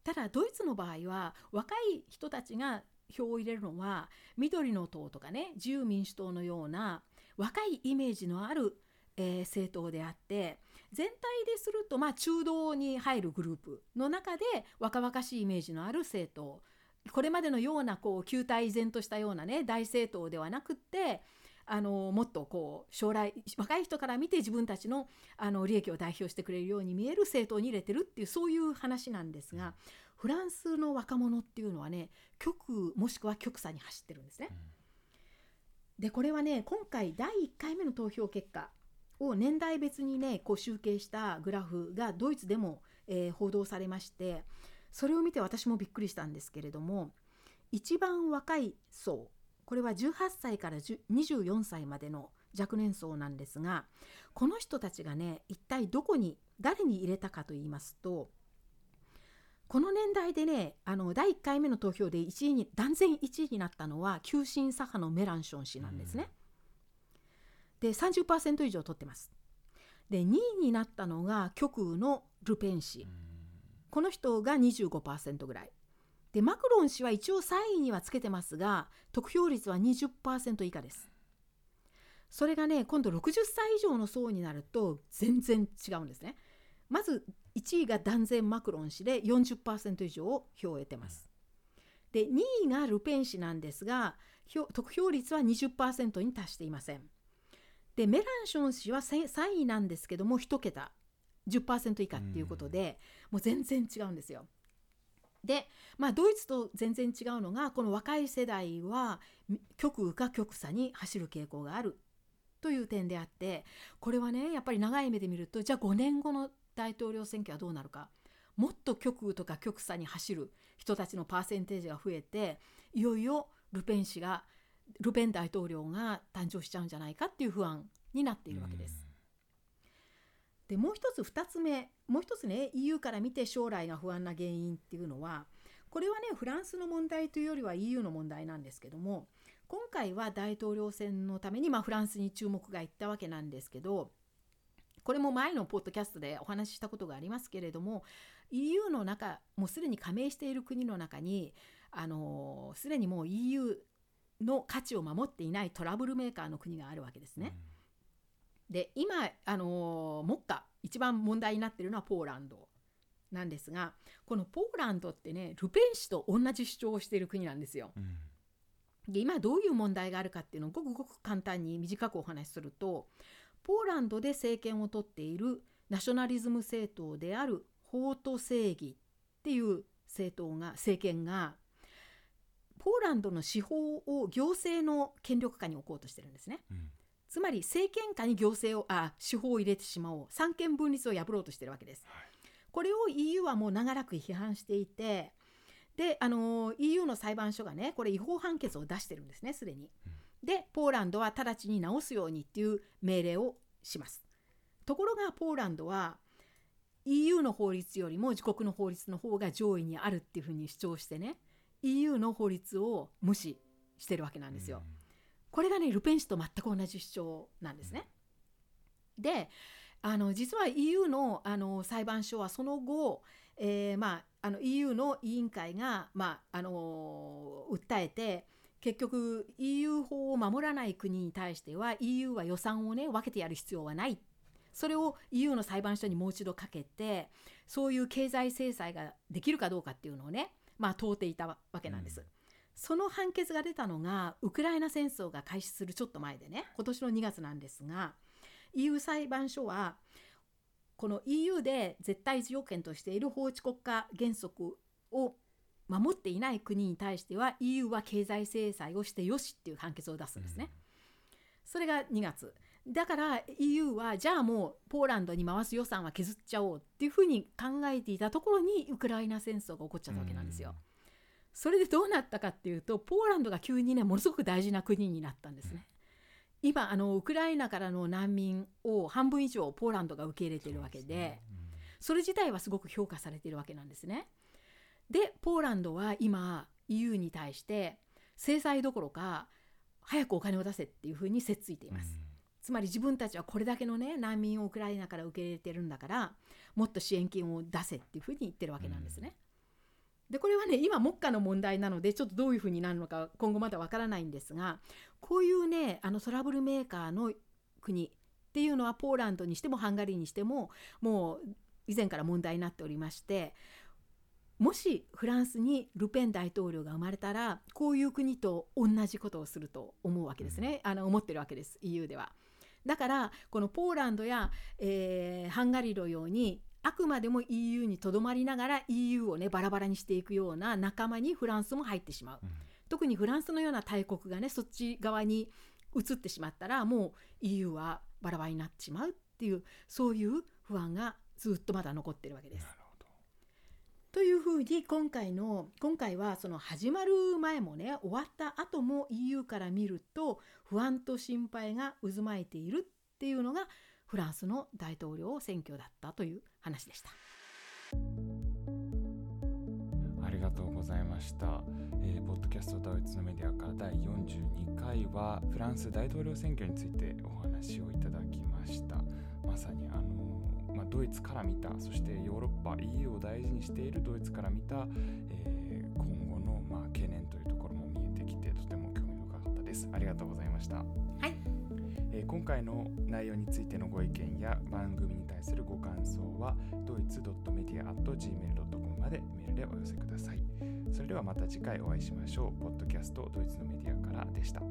ただドイツの場合は若い人たちが票を入れるのは緑の党とかね自由民主党のような若いイメージのある、えー、政党であって全体でするとまあ中道に入るグループの中で若々しいイメージのある政党。これまでのようなこう旧態依然としたようなね大政党ではなくってあのもっとこう将来若い人から見て自分たちのあの利益を代表してくれるように見える政党に入れてるっていうそういう話なんですがフランスの若者っていうのはね極もしくは極左に走ってるんですね。でこれはね今回第1回目の投票結果を年代別にねこう集計したグラフがドイツでも、えー、報道されましてそれを見て私もびっくりしたんですけれども一番若い層これは18歳から24歳までの若年層なんですがこの人たちがね一体どこに誰に入れたかと言いますとこの年代でねあの第1回目の投票で1位に断然1位になったのは急進左派のメランション氏なんですね。で30%以上取ってます。で2位になったのが極右のルペン氏。この人が25%ぐらい。でマクロン氏は一応3位にはつけてますが得票率は20%以下です。それがね今度60歳以上の層になると全然違うんですね。まず1位が断然マクロン氏で40%以上票を得てます。で2位がルペン氏なんですが得票率は20%に達していません。でメランション氏は3位なんですけども1桁10%以下っていうことで、もう全然違うんですよ。で、まあ、ドイツと全然違うのがこの若い世代は極右か極左に走る傾向がある。という点であってこれはねやっぱり長い目で見るとじゃあ5年後の大統領選挙はどうなるか。もっと極右とか極左に走る人たちのパーセンテージが増えていよいよルペン氏がルペン大統領が誕生しちゃうんじゃないかっていう不安になっているわけです。でもう一つ2つ目もう一つね EU から見て将来が不安な原因っていうのはこれはねフランスの問題というよりは EU の問題なんですけども今回は大統領選のために、まあ、フランスに注目がいったわけなんですけどこれも前のポッドキャストでお話ししたことがありますけれども EU の中もうすでに加盟している国の中にあのすでにもう EU の価値を守っていないトラブルメーカーの国があるわけですね。うんで今あの目下一番問題になっているのはポーランドなんですがこのポーランドってねルペン氏と同じ主張をしている国なんですよ。うん、で今どういう問題があるかっていうのをごくごく簡単に短くお話しするとポーランドで政権を取っているナショナリズム政党である法と正義っていう政党が政権がポーランドの司法を行政の権力下に置こうとしてるんですね。うんつまり政権下に行政をあ司法を入れてしまおう三権分立を破ろうとしてるわけです。これを EU はもう長らく批判していてであの EU の裁判所がねこれ違法判決を出してるんですねすでに。でポーランドは直ちに直すようにっていう命令をします。ところがポーランドは EU の法律よりも自国の法律の方が上位にあるっていうふうに主張してね EU の法律を無視してるわけなんですよ。うんこれがねルペン氏と全く同じ主張なんですね。であの実は EU のあの裁判所はその後、えーまあ、あの EU の委員会が、まあ、あの訴えて結局 EU 法を守らない国に対しては EU は予算をね分けてやる必要はないそれを EU の裁判所にもう一度かけてそういう経済制裁ができるかどうかっていうのをね、まあ、問うていたわけなんです。うんその判決が出たのがウクライナ戦争が開始するちょっと前でね今年の2月なんですが EU 裁判所はこの EU で絶対条件としている法治国家原則を守っていない国に対しては EU は経済制裁をしてよしっていう判決を出すんですね。それが2月だから EU はじゃあもうポーランドに回す予算は削っちゃおうっていうふうに考えていたところにウクライナ戦争が起こっちゃったわけなんですよ。それでどうなったかっていうとポーランドが急にねものすごく大事な国になったんですね。今あのウクライナからの難民を半分以上ポーランドが受け入れているわけでそれ自体はすごく評価されているわけなんですね。でポーランドは今 EU に対して制裁どころか早くお金を出せっていうふうにせっついています。つまり自分たちはこれだけのね難民をウクライナから受け入れてるんだからもっと支援金を出せっていうふうに言ってるわけなんですね。でこれはね今目下の問題なのでちょっとどういうふうになるのか今後まだわからないんですがこういうねあのトラブルメーカーの国っていうのはポーランドにしてもハンガリーにしてももう以前から問題になっておりましてもしフランスにルペン大統領が生まれたらこういう国と同じことをすると思うわけですね、あの思ってるわけです EU では。だからこのポーランドや、えー、ハンガリーのようにあくまでも EU にとどまりながら EU をねバラバラにしていくような仲間にフランスも入ってしまう、うん、特にフランスのような大国がねそっち側に移ってしまったらもう EU はバラバラになってしまうっていうそういう不安がずっとまだ残ってるわけです。というふうに今回の今回はその始まる前もね終わった後も EU から見ると不安と心配が渦巻いているっていうのがフランスの大統領選挙だったという話でした。ありがとうございました。えー、ポッドキャストドイツのメディアから第42回はフランス大統領選挙についてお話をいただきました。まさにあのまあ、ドイツから見たそしてヨーロッパ EU を大事にしているドイツから見た、えー、今後のまあ懸念というところも見えてきてとても興味深かったですありがとうございましたはいえー、今回の内容についてのご意見や番組に対するご感想はドイツ .media.gmail.com までメールでお寄せください。それではまた次回お会いしましょう。ポッドキャストドイツのメディアからでした。